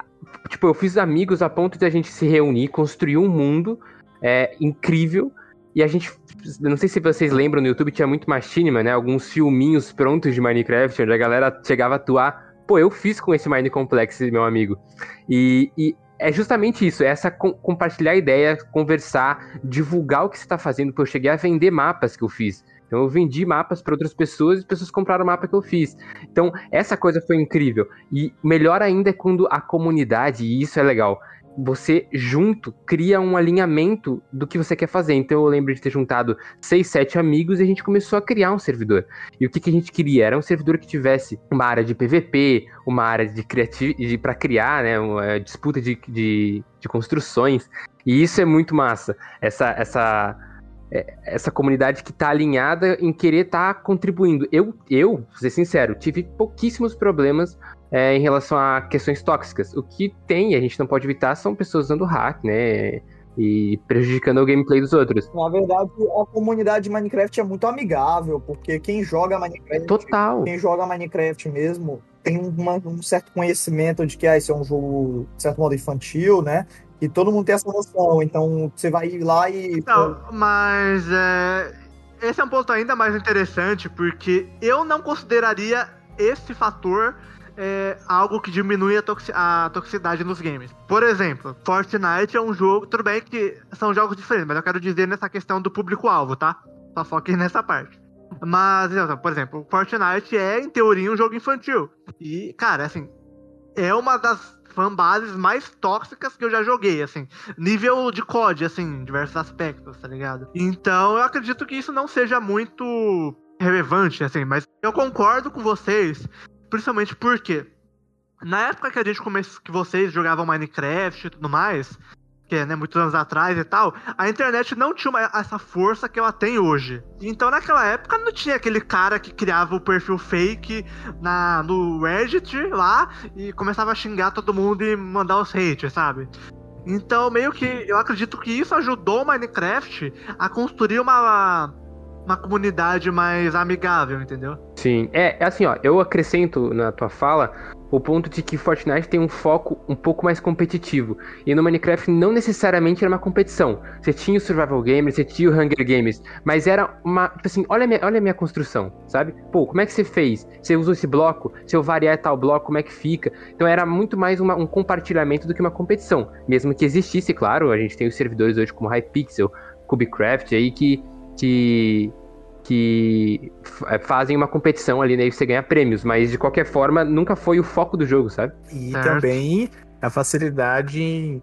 tipo, eu fiz amigos a ponto de a gente se reunir, construir um mundo é, incrível, e a gente, não sei se vocês lembram, no YouTube tinha muito machinima, né, alguns filminhos prontos de Minecraft, onde a galera chegava a atuar, pô, eu fiz com esse Mine Complex, meu amigo, e... e é justamente isso, é essa com- compartilhar ideia, conversar, divulgar o que você tá fazendo, pô, eu cheguei a vender mapas que eu fiz. Então eu vendi mapas para outras pessoas e as pessoas compraram o mapa que eu fiz. Então essa coisa foi incrível. E melhor ainda é quando a comunidade, e isso é legal, você junto cria um alinhamento do que você quer fazer. Então eu lembro de ter juntado seis, sete amigos e a gente começou a criar um servidor. E o que, que a gente queria? Era um servidor que tivesse uma área de PVP, uma área de criatividade para criar, né? Uma disputa de, de, de construções. E isso é muito massa. Essa, essa é, essa comunidade que tá alinhada em querer estar contribuindo. Eu, eu, vou ser sincero, tive pouquíssimos problemas é, em relação a questões tóxicas. O que tem, e a gente não pode evitar, são pessoas usando hack, né? E prejudicando o gameplay dos outros. Na verdade, a comunidade de Minecraft é muito amigável, porque quem joga Minecraft, Total. quem joga Minecraft mesmo, tem uma- um certo conhecimento de que ah, esse é um jogo, de certo modo, infantil, né? E todo mundo tem essa noção. Então, você vai ir lá e. Não, mas é, esse é um ponto ainda mais interessante, porque eu não consideraria esse fator é, algo que diminui a, toxi- a toxicidade nos games. Por exemplo, Fortnite é um jogo, tudo bem que são jogos diferentes, mas eu quero dizer nessa questão do público-alvo, tá? Só foquei nessa parte. Mas, por exemplo, Fortnite é, em teoria, um jogo infantil. E, cara, assim, é uma das fanbases mais tóxicas que eu já joguei, assim. Nível de COD, assim, em diversos aspectos, tá ligado? Então, eu acredito que isso não seja muito relevante, assim, mas eu concordo com vocês, principalmente porque na época que a gente começou, que vocês jogavam Minecraft e tudo mais, que é, né, muitos anos atrás e tal, a internet não tinha uma- essa força que ela tem hoje. Então, naquela época, não tinha aquele cara que criava o perfil fake na, no Reddit lá e começava a xingar todo mundo e mandar os hates, sabe? Então, meio que eu acredito que isso ajudou o Minecraft a construir uma, uma comunidade mais amigável, entendeu? Sim, é, é assim, ó, eu acrescento na tua fala o ponto de que Fortnite tem um foco um pouco mais competitivo. E no Minecraft não necessariamente era uma competição. Você tinha o Survival Games, você tinha o Hunger Games, mas era uma, tipo assim, olha a minha, olha a minha construção, sabe? Pô, como é que você fez? Você usou esse bloco? Se eu variar tal bloco, como é que fica? Então era muito mais uma- um compartilhamento do que uma competição. Mesmo que existisse, claro, a gente tem os servidores hoje como Hypixel, Cubecraft aí que que que é, fazem uma competição ali, né? E você ganha prêmios, mas de qualquer forma nunca foi o foco do jogo, sabe? E Certo. também a facilidade em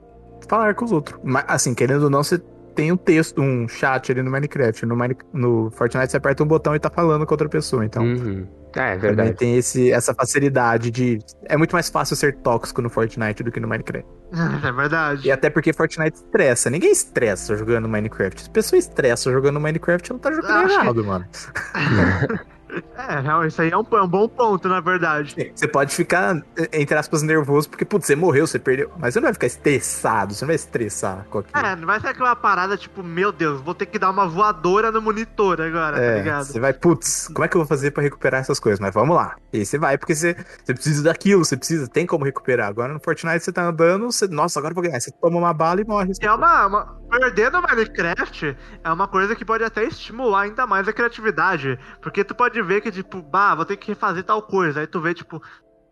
falar com os outros. Mas, assim, querendo ou não, você tem um texto, um chat ali no Minecraft. No, Mine... no Fortnite você aperta um botão e tá falando com outra pessoa. Então, Uhum. É, é também verdade. tem esse, essa facilidade de. É muito mais fácil ser tóxico no Fortnite do que no Minecraft. É verdade. E até porque Fortnite estressa. Ninguém estressa jogando Minecraft. Se a pessoa estressa jogando Minecraft, ela tá jogando Acho que- errado, mano. É, real, isso aí é um, é um bom ponto, na verdade. Você pode ficar, entre aspas, nervoso, porque, putz, você morreu, você perdeu. Mas você não vai ficar estressado, você não vai estressar com aquilo. É, não vai ser aquela parada tipo, meu Deus, vou ter que dar uma voadora no monitor agora, tá É, ligado? você vai, putz, como é que eu vou fazer pra recuperar essas coisas? Mas vamos lá. E aí você vai, porque você, você precisa daquilo, você precisa, tem como recuperar. Agora no Fortnite você tá andando, você, nossa, agora eu vou ganhar. Você toma uma bala e morre. É uma, uma- Perder no Minecraft é uma coisa que pode até estimular ainda mais a criatividade. Porque tu pode ver que, tipo, bah, vou ter que refazer tal coisa. Aí tu vê, tipo,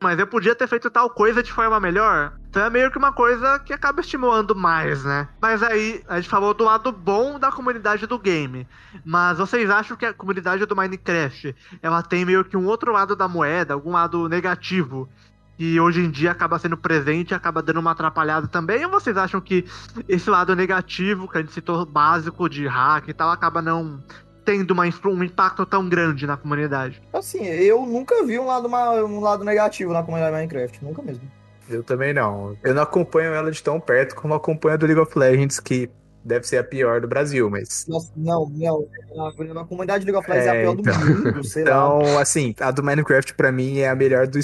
mas eu podia ter feito tal coisa de forma melhor. Então é meio que uma coisa que acaba estimulando mais, né? Mas aí, a gente falou do lado bom da comunidade do game. Mas vocês acham que a comunidade do Minecraft, ela tem meio que um outro lado da moeda, algum lado negativo? que hoje em dia acaba sendo presente e acaba dando uma atrapalhada também? Ou vocês acham que esse lado negativo, que a gente citou básico de hack e tal, acaba não tendo uma, um impacto tão grande na comunidade? Assim, eu nunca vi um lado, ma- um lado negativo na comunidade Minecraft, nunca mesmo. Eu também não. Eu não acompanho ela de tão perto como acompanho a do League of Legends, que deve ser a pior do Brasil, mas. Nossa, não, não. A, a comunidade de League of Legends é, É, a pior então. do mundo, sei lá. Então, assim, a do Minecraft pra mim é a melhor do.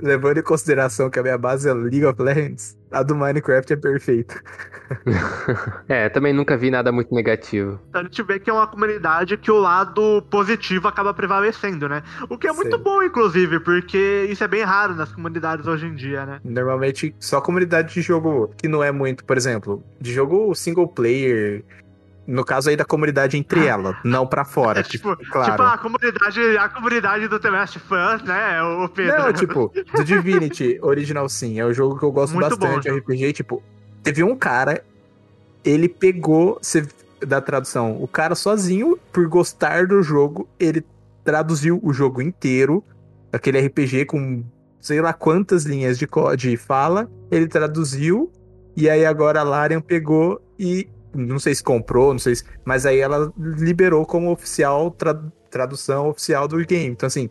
Levando em consideração que a minha base é League of Legends, a do Minecraft é perfeita. É, também nunca vi nada muito negativo. Então a gente vê que é uma comunidade que o lado positivo acaba prevalecendo, né? O que é muito Sim. bom, inclusive, porque isso é bem raro nas comunidades hoje em dia, né? Normalmente, só comunidade de jogo que não é muito, por exemplo, de jogo single player. No caso aí da comunidade entre ela, não pra fora. É tipo, tipo, claro. tipo a comunidade, a comunidade do The Last Fans, né, o Pedro? Não, tipo, do Divinity Original Sim, é um jogo que eu gosto Muito bom, bastante jogo. RPG. Tipo, teve um cara, ele pegou da tradução, o cara sozinho, por gostar do jogo, ele traduziu o jogo inteiro, aquele RPG com sei lá quantas linhas de, de fala, ele traduziu, e aí agora a Larian pegou e. Não sei se comprou, não sei se. Mas aí ela liberou como oficial, tra- tradução oficial do game. Então, assim,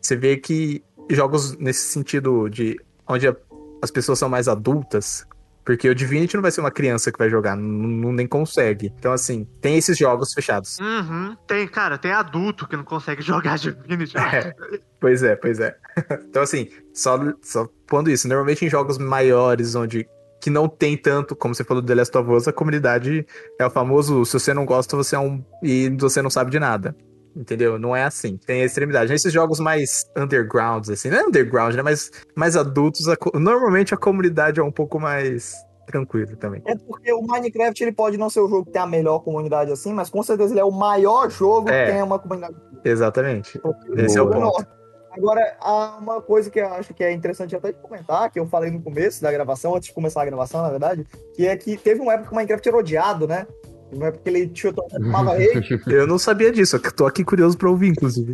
você vê que jogos nesse sentido de onde a- as pessoas são mais adultas, porque o Divinity não vai ser uma criança que vai jogar, não, nem consegue. Então, assim, tem esses jogos fechados. Uhum. Tem, cara, tem adulto que não consegue jogar Divinity. É, pois é, pois é. Então, assim, só, só pondo isso, normalmente em jogos maiores, onde que não tem tanto, como você falou do The Last of Us, a comunidade é o famoso, se você não gosta, você é um. e você não sabe de nada. Entendeu? Não é assim. Tem a extremidade. Nesses jogos mais undergrounds, assim, não é underground, né? Mas mais adultos, a normalmente a comunidade é um pouco mais tranquila também. É porque o Minecraft ele pode não ser o jogo que tem a melhor comunidade assim, mas com certeza ele é o maior jogo É. que tem uma comunidade. Exatamente. Esse é o ponto. Agora, há uma coisa que eu acho que é interessante até de comentar, que eu falei no começo da gravação, antes de começar a gravação, na verdade, que é que teve uma época que o Minecraft era odiado, né? Uma época que ele tinha tomava hate. Eu não sabia disso, eu tô aqui curioso pra ouvir, inclusive.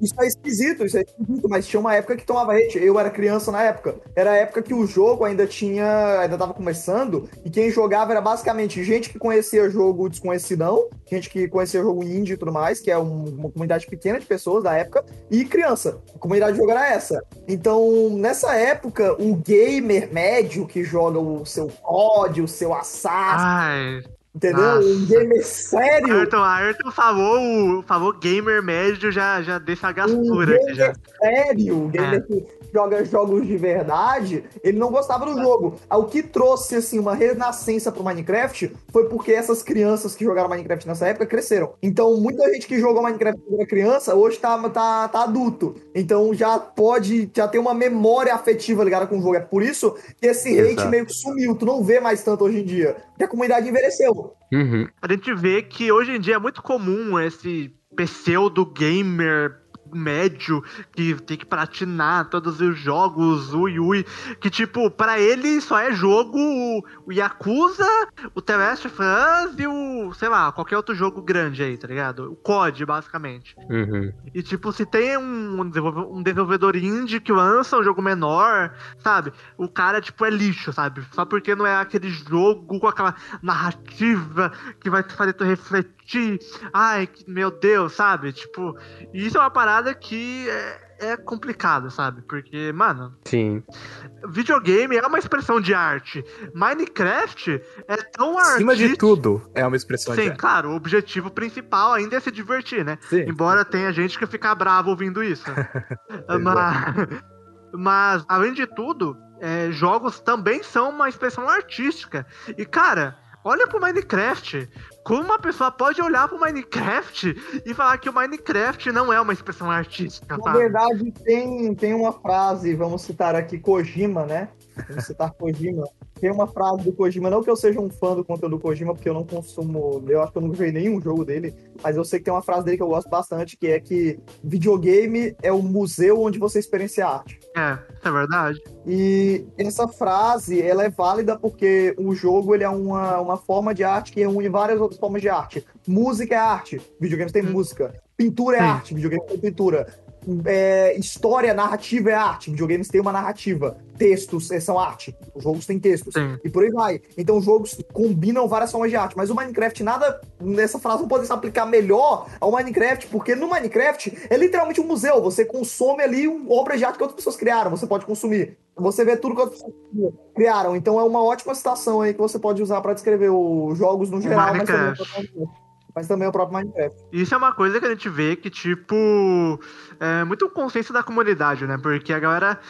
Isso é esquisito, isso é esquisito, mas tinha uma época que tomava hate. Eu era criança na época. Era a época que o jogo ainda tinha. ainda tava começando, e quem jogava era basicamente gente que conhecia jogo desconhecidão, gente que conhecia jogo indie e tudo mais, que é um- uma comunidade pequena de pessoas da época, e criança. A comunidade de jogo era essa. Então, nessa época, o gamer médio que joga o seu COD, o seu Assassin, Ai, entendeu? nossa. Um gamer sério. Ayrton, Ayrton falou, falou gamer médio, já, já deixa a Um gastura aqui já. sério, um gamer É. que joga jogos de verdade, ele não gostava do jogo. O que trouxe assim uma renascença pro Minecraft foi porque essas crianças que jogaram Minecraft nessa época cresceram. Então, muita gente que jogou Minecraft quando era criança, hoje tá, tá, tá adulto. Então já pode, já tem uma memória afetiva ligada com o jogo. É por isso que esse hate Exato. meio que sumiu. Tu não vê mais tanto hoje em dia. Porque a comunidade envelheceu. Uhum. A gente vê que hoje em dia é muito comum esse pseudo gamer médio que tem que platinar todos os jogos, ui ui, que tipo, para ele só é jogo o, Yakuza, o The Last of Us e o, sei lá, qualquer outro jogo grande aí, tá ligado? O COD, basicamente. Uhum. E tipo, se tem um, um um desenvolvedor indie que lança um jogo menor, sabe? O cara, tipo, é lixo, sabe? Só porque não é aquele jogo com aquela narrativa que vai te fazer tu refletir. Ai, meu Deus, sabe? Tipo, isso é uma parada que é, é complicado, sabe? Porque, mano, Sim. videogame é uma expressão de arte. Minecraft é tão Acima de tudo, é uma expressão Sim, de arte. claro, o objetivo principal ainda é se divertir, né? Sim. Embora tenha gente que fica bravo ouvindo isso. mas, mas, além de tudo, é, jogos também são uma expressão artística. E, cara, olha pro Minecraft. Como uma pessoa pode olhar pro Minecraft e falar que o Minecraft não é uma expressão artística, Na sabe? verdade, tem, tem uma frase, vamos citar aqui Kojima, né? Vamos citar Kojima. Tem uma frase do Kojima, não que eu seja um fã do conteúdo do Kojima, porque eu não consumo, eu acho que eu nunca joguei nenhum jogo dele, mas eu sei que tem uma frase dele que eu gosto bastante, que é que videogame é o museu onde você experiencia arte. É, é verdade. E essa frase, ela é válida porque o jogo ele é uma, uma forma de arte que une várias outras formas de arte. Música é arte, videogames tem Hum. música. Pintura é Sim. arte, videogames tem pintura. É, história, narrativa é arte, videogames tem uma narrativa. Textos é, são arte, os jogos têm textos. Sim. E por aí vai. Então, jogos combinam várias formas de arte. Mas o Minecraft, nada nessa frase não pode se aplicar melhor ao Minecraft, porque no Minecraft é literalmente um museu. Você consome ali obras de arte que outras pessoas criaram. Você pode consumir. Você vê tudo que outras pessoas criaram. Então, é uma ótima citação aí que você pode usar para descrever os jogos no geral, mas Minecraft. Minecraft. Mas também o próprio Minecraft. Isso é uma coisa que a gente vê que, tipo, é muito consciência da comunidade, né? Porque a galera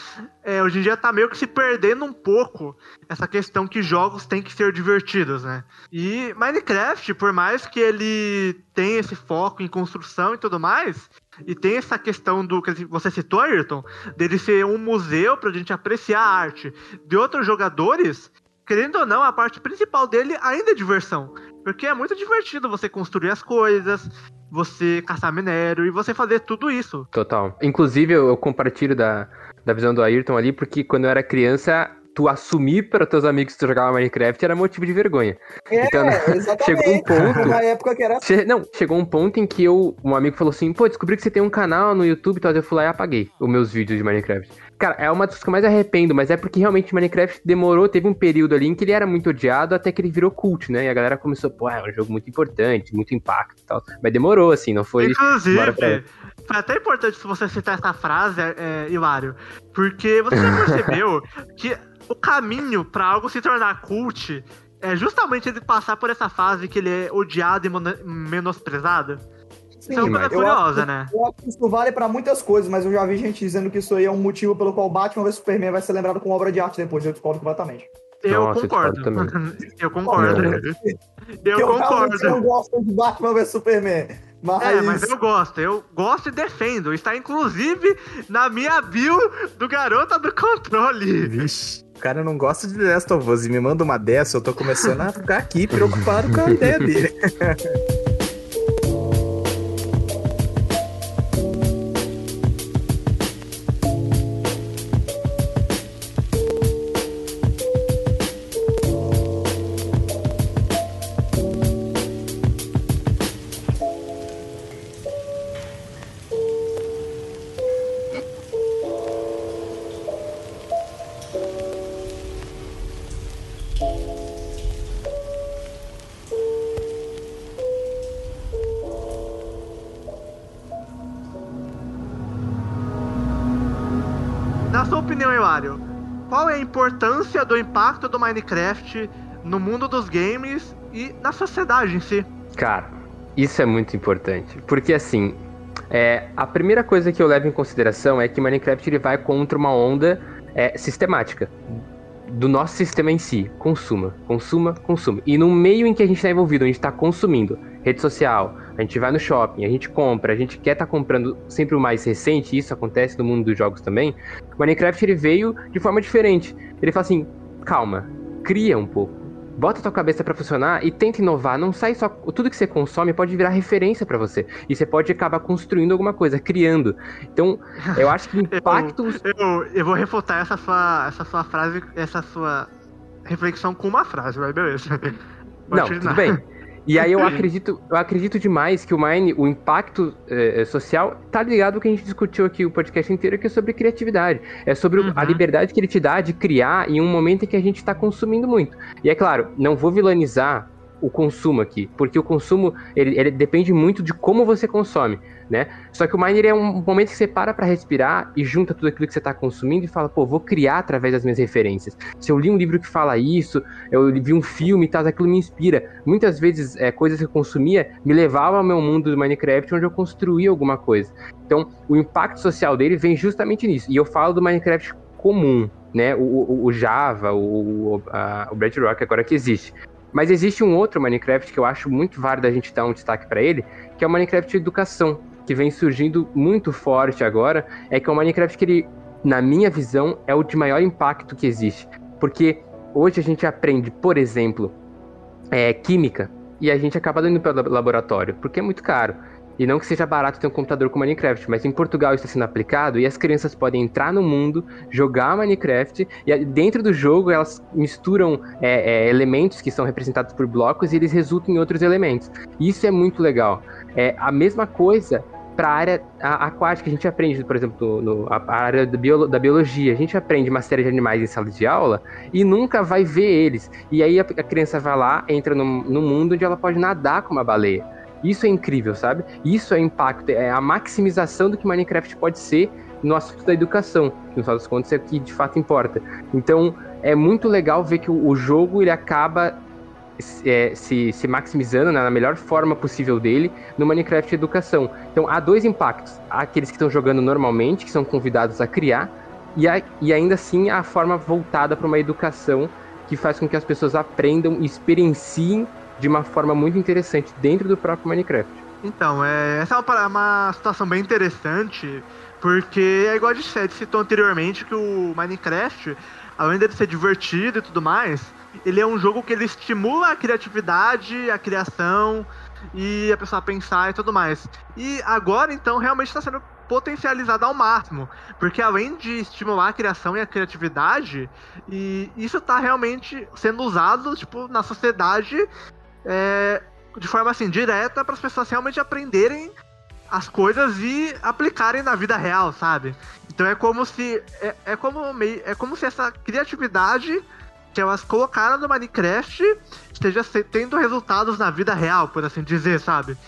é, hoje em dia tá meio que se perdendo um pouco essa questão que jogos têm que ser divertidos, né? E Minecraft, por mais que ele tenha esse foco em construção e tudo mais, e tem essa questão do que você citou, Ayrton, dele ser um museu pra gente apreciar a arte de outros jogadores, querendo ou não, a parte principal dele ainda é diversão. Porque é muito divertido você construir as coisas, você caçar minério e você fazer tudo isso. Total. Inclusive, eu, compartilho da, da visão do Ayrton ali, porque quando eu era criança, tu assumir para teus amigos que tu jogava Minecraft era motivo de vergonha. É, Então, exatamente. chegou um ponto- Na época que era Che- Não, chegou um ponto em que eu, um amigo falou assim, pô, descobri que você tem um canal no YouTube e tal, eu fui lá e apaguei os meus vídeos de Minecraft. Cara, é uma das coisas que eu mais arrependo, mas é porque realmente Minecraft demorou, teve um período ali em que ele era muito odiado até que ele virou cult, né? E a galera começou, pô, é um jogo muito importante, muito impacto e tal. Mas demorou, assim, não foi. Inclusive, pra- foi até importante você citar essa frase, é, Hilário, porque você já percebeu que o caminho pra algo se tornar cult é justamente ele passar por essa fase que ele é odiado e menosprezado? Sim, Isso é uma mas coisa eu curiosa, acho- né? Eu acho que isso vale pra muitas coisas, mas eu já vi gente dizendo que isso aí é um motivo pelo qual Batman vs Superman vai ser lembrado como obra de arte depois. Eu discordo completamente. Eu Nossa, eu concordo. eu concordo. Não. Eu eu concordo. gosto de Batman vs Superman. Mas, É, mas eu gosto, eu gosto e defendo. Está inclusive na minha bio do Garota do Controle. Vixe, o cara não gosta de The Last of Us e me manda uma dessa, eu tô começando a ficar aqui preocupado com a ideia dele. do impacto do Minecraft no mundo dos games e na sociedade em si? Cara, isso é muito importante. Porque assim, é, a primeira coisa que eu levo em consideração é que Minecraft ele vai contra uma onda é, sistemática do nosso sistema em si. Consuma, consuma, consuma. E no meio em que a gente está envolvido, a gente está consumindo rede social, a gente vai no shopping, a gente compra, a gente quer estar comprando sempre o mais recente, isso acontece no mundo dos jogos também. O Minecraft ele veio de forma diferente. Ele fala assim: calma, cria um pouco. bota tua cabeça para funcionar e tenta inovar. Não sai só. Tudo que você consome pode virar referência para você. E você pode acabar construindo alguma coisa, criando. Então, eu acho que o impacto. eu, eu, eu, vou refutar essa sua, essa sua frase, essa sua reflexão com uma frase, mas beleza. Não, tudo bem. E aí eu acredito, eu acredito demais que o Mine, o impacto eh, social, tá ligado ao que a gente discutiu aqui o podcast inteiro, que é sobre criatividade. É sobre uhum. a liberdade que ele te dá de criar em um momento em que a gente está consumindo muito. E é claro, não vou vilanizar o consumo aqui, porque o consumo ele, ele, depende muito de como você consome, né? Só que o miner é um momento que você para para respirar e junta tudo aquilo que você está consumindo e fala, pô, vou criar através das minhas referências. Se eu li um livro que fala isso, eu vi um filme e tal, aquilo me inspira. Muitas vezes é, coisas que eu consumia me levavam ao meu mundo do Minecraft, onde eu construía alguma coisa. Então, o impacto social dele vem justamente nisso. E eu falo do Minecraft comum, né? O, o, o Java, o, a, o Bedrock agora que existe. Mas existe um outro Minecraft que eu acho muito válido a gente dar um destaque para ele, que é o Minecraft de educação, que vem surgindo muito forte agora, é que um Minecraft que ele, na minha visão, é o de maior impacto que existe. Porque hoje a gente aprende, por exemplo, é, química, e a gente acaba indo para o laboratório, porque é muito caro. E não que seja barato ter um computador com Minecraft, mas em Portugal isso está sendo aplicado e as crianças podem entrar no mundo, jogar Minecraft e dentro do jogo elas misturam é, é, elementos que são representados por blocos e eles resultam em outros elementos. Isso é muito legal. É a mesma coisa para a área aquática. A gente aprende, por exemplo, no, no, a área da, biolo, da, biologia. A gente aprende uma série de animais em sala de aula e nunca vai ver eles. E aí a, a criança vai lá, entra no, no mundo onde ela pode nadar com uma baleia. Isso é incrível, sabe? Isso é impacto, é a maximização do que Minecraft pode ser no assunto da educação, que no final das contas é o que de fato importa. Então, é muito legal ver que o jogo ele acaba é, se, se, maximizando né, na melhor forma possível dele no Minecraft Educação. Então, há dois impactos. Há aqueles que estão jogando normalmente, que são convidados a criar, e, a, e ainda assim a forma voltada para uma educação que faz com que as pessoas aprendam e experienciem de uma forma muito interessante dentro do próprio Minecraft. Então, é, essa é uma, uma situação bem interessante, porque é igual a gente citou anteriormente que o Minecraft, além de ser divertido e tudo mais, ele é um jogo que ele estimula a criatividade, a criação e a pessoa pensar e tudo mais. E agora, então, realmente está sendo potencializado ao máximo, porque além de estimular a criação e a criatividade, e isso está realmente sendo usado tipo na sociedade é, de forma assim direta para as pessoas realmente aprenderem as coisas e aplicarem na vida real, sabe? Então é como se é, é como meio, é como se essa criatividade que elas colocaram no Minecraft esteja tendo resultados na vida real, por assim dizer, sabe?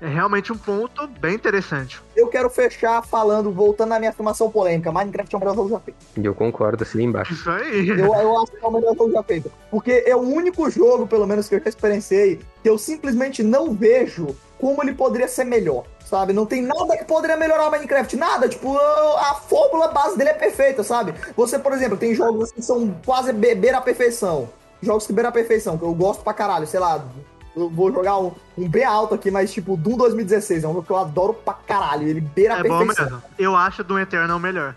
É realmente um ponto bem interessante. Eu quero fechar falando, voltando na minha afirmação polêmica, Minecraft é o melhor jogo já feito. E eu concordo, assim embaixo. Isso aí. Eu, eu acho que é o melhor jogo já feito. Porque é o único jogo, pelo menos, que eu já experienciei, que eu simplesmente não vejo como ele poderia ser melhor. Sabe? Não tem nada que poderia melhorar o Minecraft. Nada. Tipo, a fórmula base dele é perfeita, sabe? Você, por exemplo, tem jogos que são quase beber a perfeição. Jogos que beiram a perfeição, que eu gosto pra caralho. Sei lá, eu vou jogar um, um B alto aqui, mas tipo, Doom 2016 é um jogo que eu adoro pra caralho. Ele beira é a perfeição. Bom mesmo. Eu acho Doom Eternal melhor.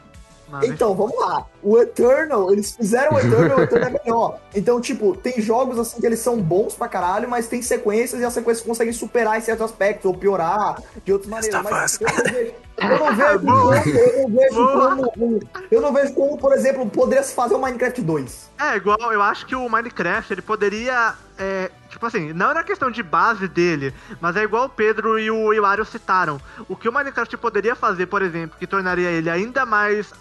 Então, vamos lá. O Eternal, eles fizeram o Eternal, o Eternal é melhor. Então, tipo, tem jogos assim que eles são bons pra caralho, mas tem sequências e as sequências conseguem superar em certos aspectos, ou piorar de outras maneiras. Mas eu não vejo. Eu não vejo, como, eu não vejo como, eu não vejo como, por exemplo, poderia se fazer o Minecraft 2. É, igual, eu acho que o Minecraft, ele poderia, é, tipo assim, não na questão de base dele, mas é igual o Pedro e o Hilário citaram. O que o Minecraft poderia fazer, por exemplo, que tornaria ele ainda mais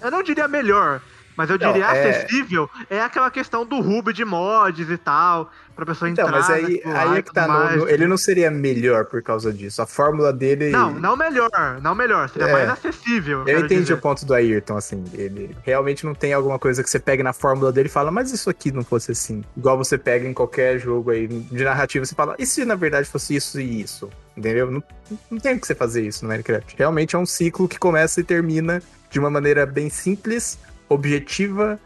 eu não diria melhor, mas eu diria não, é... acessível, é aquela questão do hub de mods e tal, pra pessoa então, entrar. Mas aí, aí é que tá, no, no, ele não seria melhor por causa disso. A fórmula dele. Não, não melhor, não melhor, seria é, mais acessível. Eu, entendi dizer. o ponto do Ayrton, assim, ele realmente não tem alguma coisa que você pega na fórmula dele e fala, mas isso aqui não fosse assim. Igual você pega em qualquer jogo aí de narrativa, você fala, e se na verdade fosse isso e isso? Entendeu? Não, não tem o que você fazer isso no Minecraft. Realmente é um ciclo que começa e termina de uma maneira bem simples, objetiva,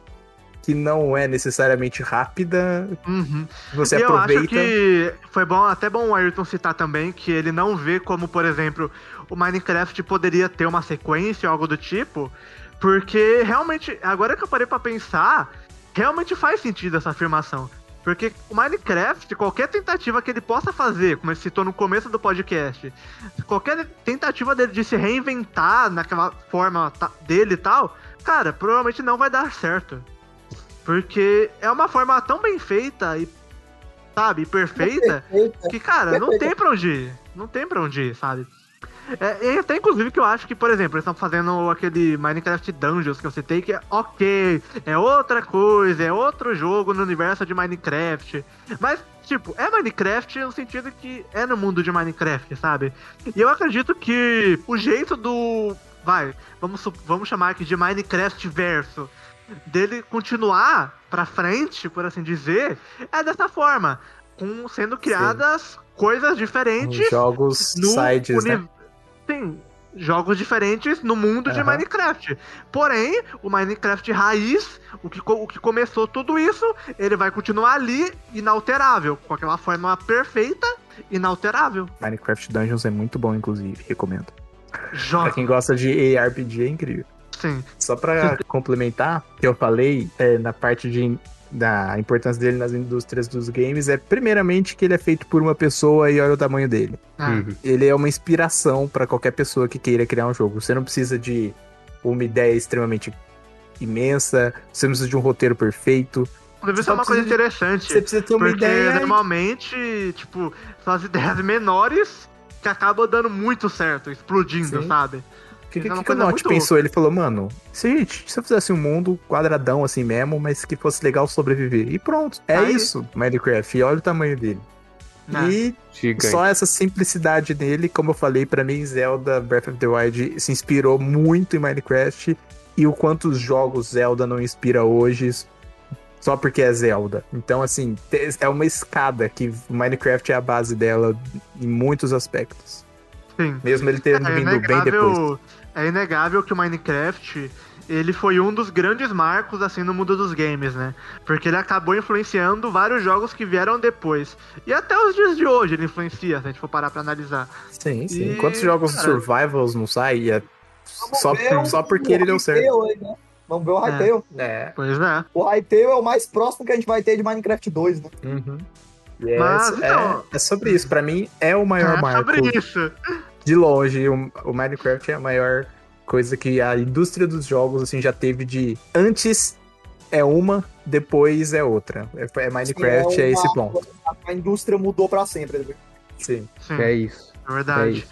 que não é necessariamente rápida. Uhum. Você e aproveita. Eu acho que foi bom, até bom o Ayrton citar também que ele não vê como, por exemplo, o Minecraft poderia ter uma sequência ou algo do tipo, porque realmente, agora que eu parei para pensar, realmente faz sentido essa afirmação. Porque o Minecraft, qualquer tentativa que ele possa fazer, como ele citou no começo do podcast, qualquer tentativa dele de se reinventar naquela forma dele e tal, cara, provavelmente não vai dar certo. Porque é uma forma tão bem feita e, sabe, perfeita, Perfeito. que, cara, não tem pra onde ir. Não tem pra onde ir, sabe? É, e até inclusive que eu acho que, por exemplo, eles estão fazendo aquele Minecraft Dungeons que eu citei, que é ok, é outra coisa, é outro jogo no universo de Minecraft. Mas, tipo, é Minecraft no sentido que é no mundo de Minecraft, sabe? E eu acredito que o jeito do. Vai, vamos, vamos chamar aqui de Minecraft verso. Dele continuar pra frente, por assim dizer, é dessa forma. Com, sendo criadas coisas diferentes Os jogos no sides, né? Sim, jogos diferentes no mundo de Aham. Minecraft. Porém, o Minecraft raiz, o que, o que começou tudo isso, ele vai continuar ali, inalterável, com aquela forma perfeita, inalterável. Minecraft Dungeons é muito bom, inclusive, recomendo. Pra Joga. quem gosta de ARPG é incrível. Sim. Só pra complementar, que eu falei é, na parte de, da importância dele nas indústrias dos games é, primeiramente, que ele é feito por uma pessoa e olha o tamanho dele. Ah, Uhum. Ele é uma inspiração pra qualquer pessoa que queira criar um jogo. Você não precisa de uma ideia extremamente imensa, você não precisa de um roteiro perfeito. Só é uma coisa de- interessante. Você precisa ter uma Porque ideia. e- normalmente, tipo, são as ideias menores que acabam dando muito certo, explodindo, Sim. sabe? O que, É que, uma que o Notch pensou? Ele falou, mano, se, a gente- se eu fizesse um mundo quadradão assim mesmo, mas que fosse legal sobreviver. E pronto, é Aí. isso, Minecraft. E olha o tamanho dele. Né? E Gigante. só essa simplicidade dele, como eu falei, pra mim, Zelda Breath of the Wild se inspirou muito em Minecraft. E o quanto os jogos Zelda não inspira hoje só porque é Zelda. Então, assim, é uma escada que Minecraft é a base dela em muitos aspectos. Sim. Mesmo ele tendo É vindo bem depois. inegável, é inegável que o Minecraft ele foi um dos grandes marcos assim no mundo dos games, né? Porque ele acabou influenciando vários jogos que vieram depois. E até os dias de hoje ele influencia, se a gente for parar pra analisar. Sim, sim. E, Quantos jogos cara, survivals não saem? É só, só porque ele deu certo. Aí, né? Vamos ver o É. Hytale. É. Pois é. O Hytale é o mais próximo que a gente vai ter de Minecraft 2, né? Uhum. E é- Mas, é, então- é sobre isso. Pra mim, é o maior é marco. sobre isso. De longe, o, o Minecraft é a maior coisa que a indústria dos jogos assim já teve de antes é uma, depois é outra. É, é Minecraft, Sim, é, uma- esse ponto. A indústria mudou pra sempre. né? Sim. Sim, É isso. é verdade. É isso.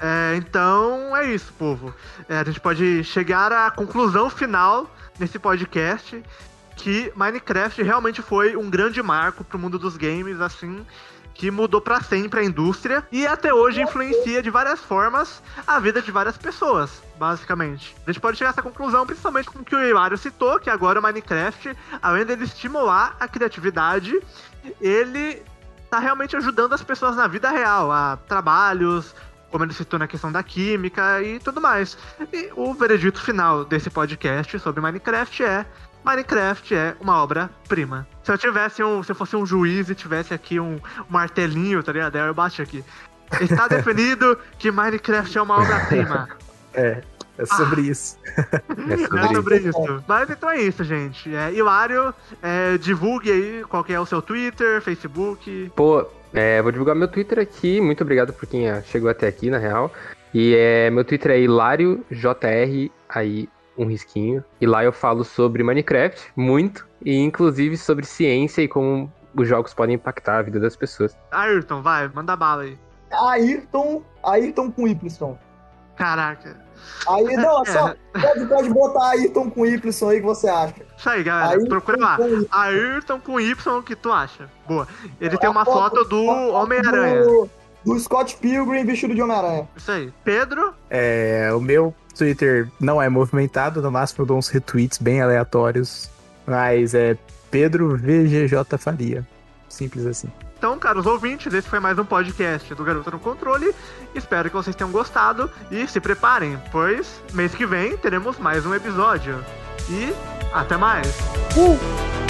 É, então é isso, povo. É, a gente pode chegar à conclusão final nesse podcast que Minecraft realmente foi um grande marco pro mundo dos games, assim, que mudou pra sempre a indústria e até hoje influencia de várias formas a vida de várias pessoas, basicamente. A gente pode chegar a essa conclusão principalmente com o que o Hilário citou, que agora o Minecraft, além dele estimular a criatividade, ele tá realmente ajudando as pessoas na vida real, a trabalhos, como ele citou na questão da química e tudo mais. E o veredito final desse podcast sobre Minecraft é Minecraft é uma obra-prima. Se eu tivesse um. Se eu fosse um juiz e tivesse aqui um, um martelinho, tá ligado? Eu baixo aqui. Está definido que Minecraft é uma obra-prima. É, é sobre isso. É É sobre isso. sobre isso. Mas então é isso, gente. É, Hilário, é, divulgue aí qual que é o seu Twitter, Facebook. Pô, é, vou divulgar meu Twitter aqui. Muito obrigado por quem ah, chegou até aqui, na real. E é, meu Twitter é Hilário JR, aí um risquinho. E lá eu falo sobre Minecraft, muito, e inclusive sobre ciência e como os jogos podem impactar a vida das pessoas. Ayrton, vai, manda bala aí. Ayrton, Ayrton com Y. Caraca. Aí, não, é só. É. Pode, pode botar Ayrton com Y aí que você acha. Isso aí, galera. Ayrton Procura lá. com. Ayrton com Y, o que tu acha? Boa. Ele tem uma foto- foto do Homem-Aranha. Do, do Scott Pilgrim vestido de Homem-Aranha. Isso aí. Pedro, É, o meu Twitter não é movimentado, no máximo eu dou uns retweets bem aleatórios. Mas é Pedro VGJ Faria. Simples assim. Então, caros ouvintes, esse foi mais um podcast do Garota no Controle. Espero que vocês tenham gostado e se preparem, pois mês que vem teremos mais um episódio. E até mais! Uh!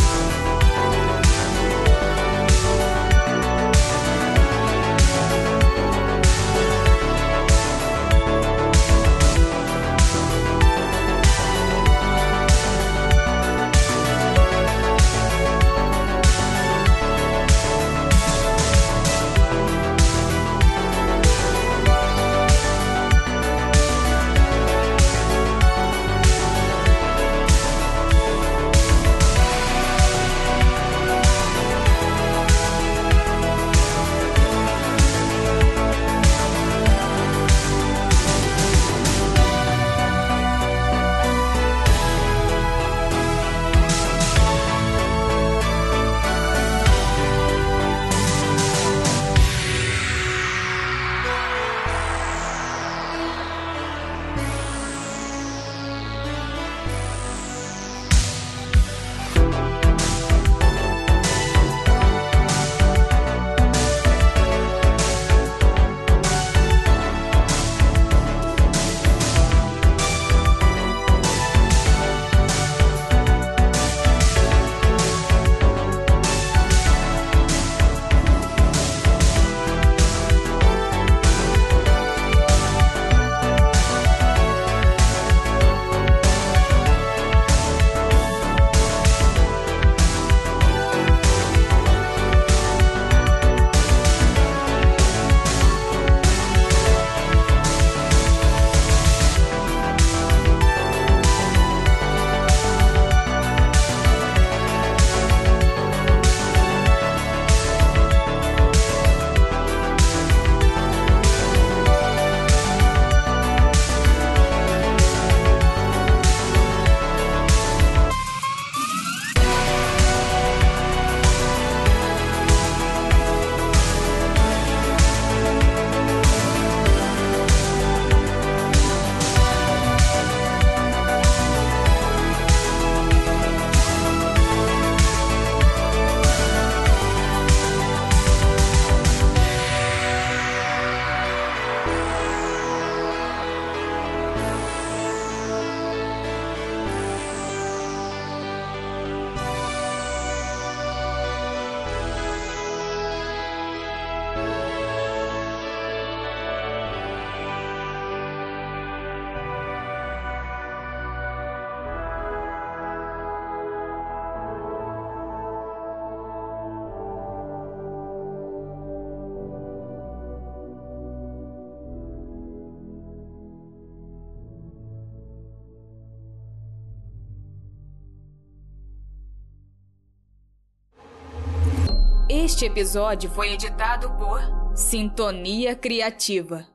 Este episódio foi editado por Sintonia Criativa.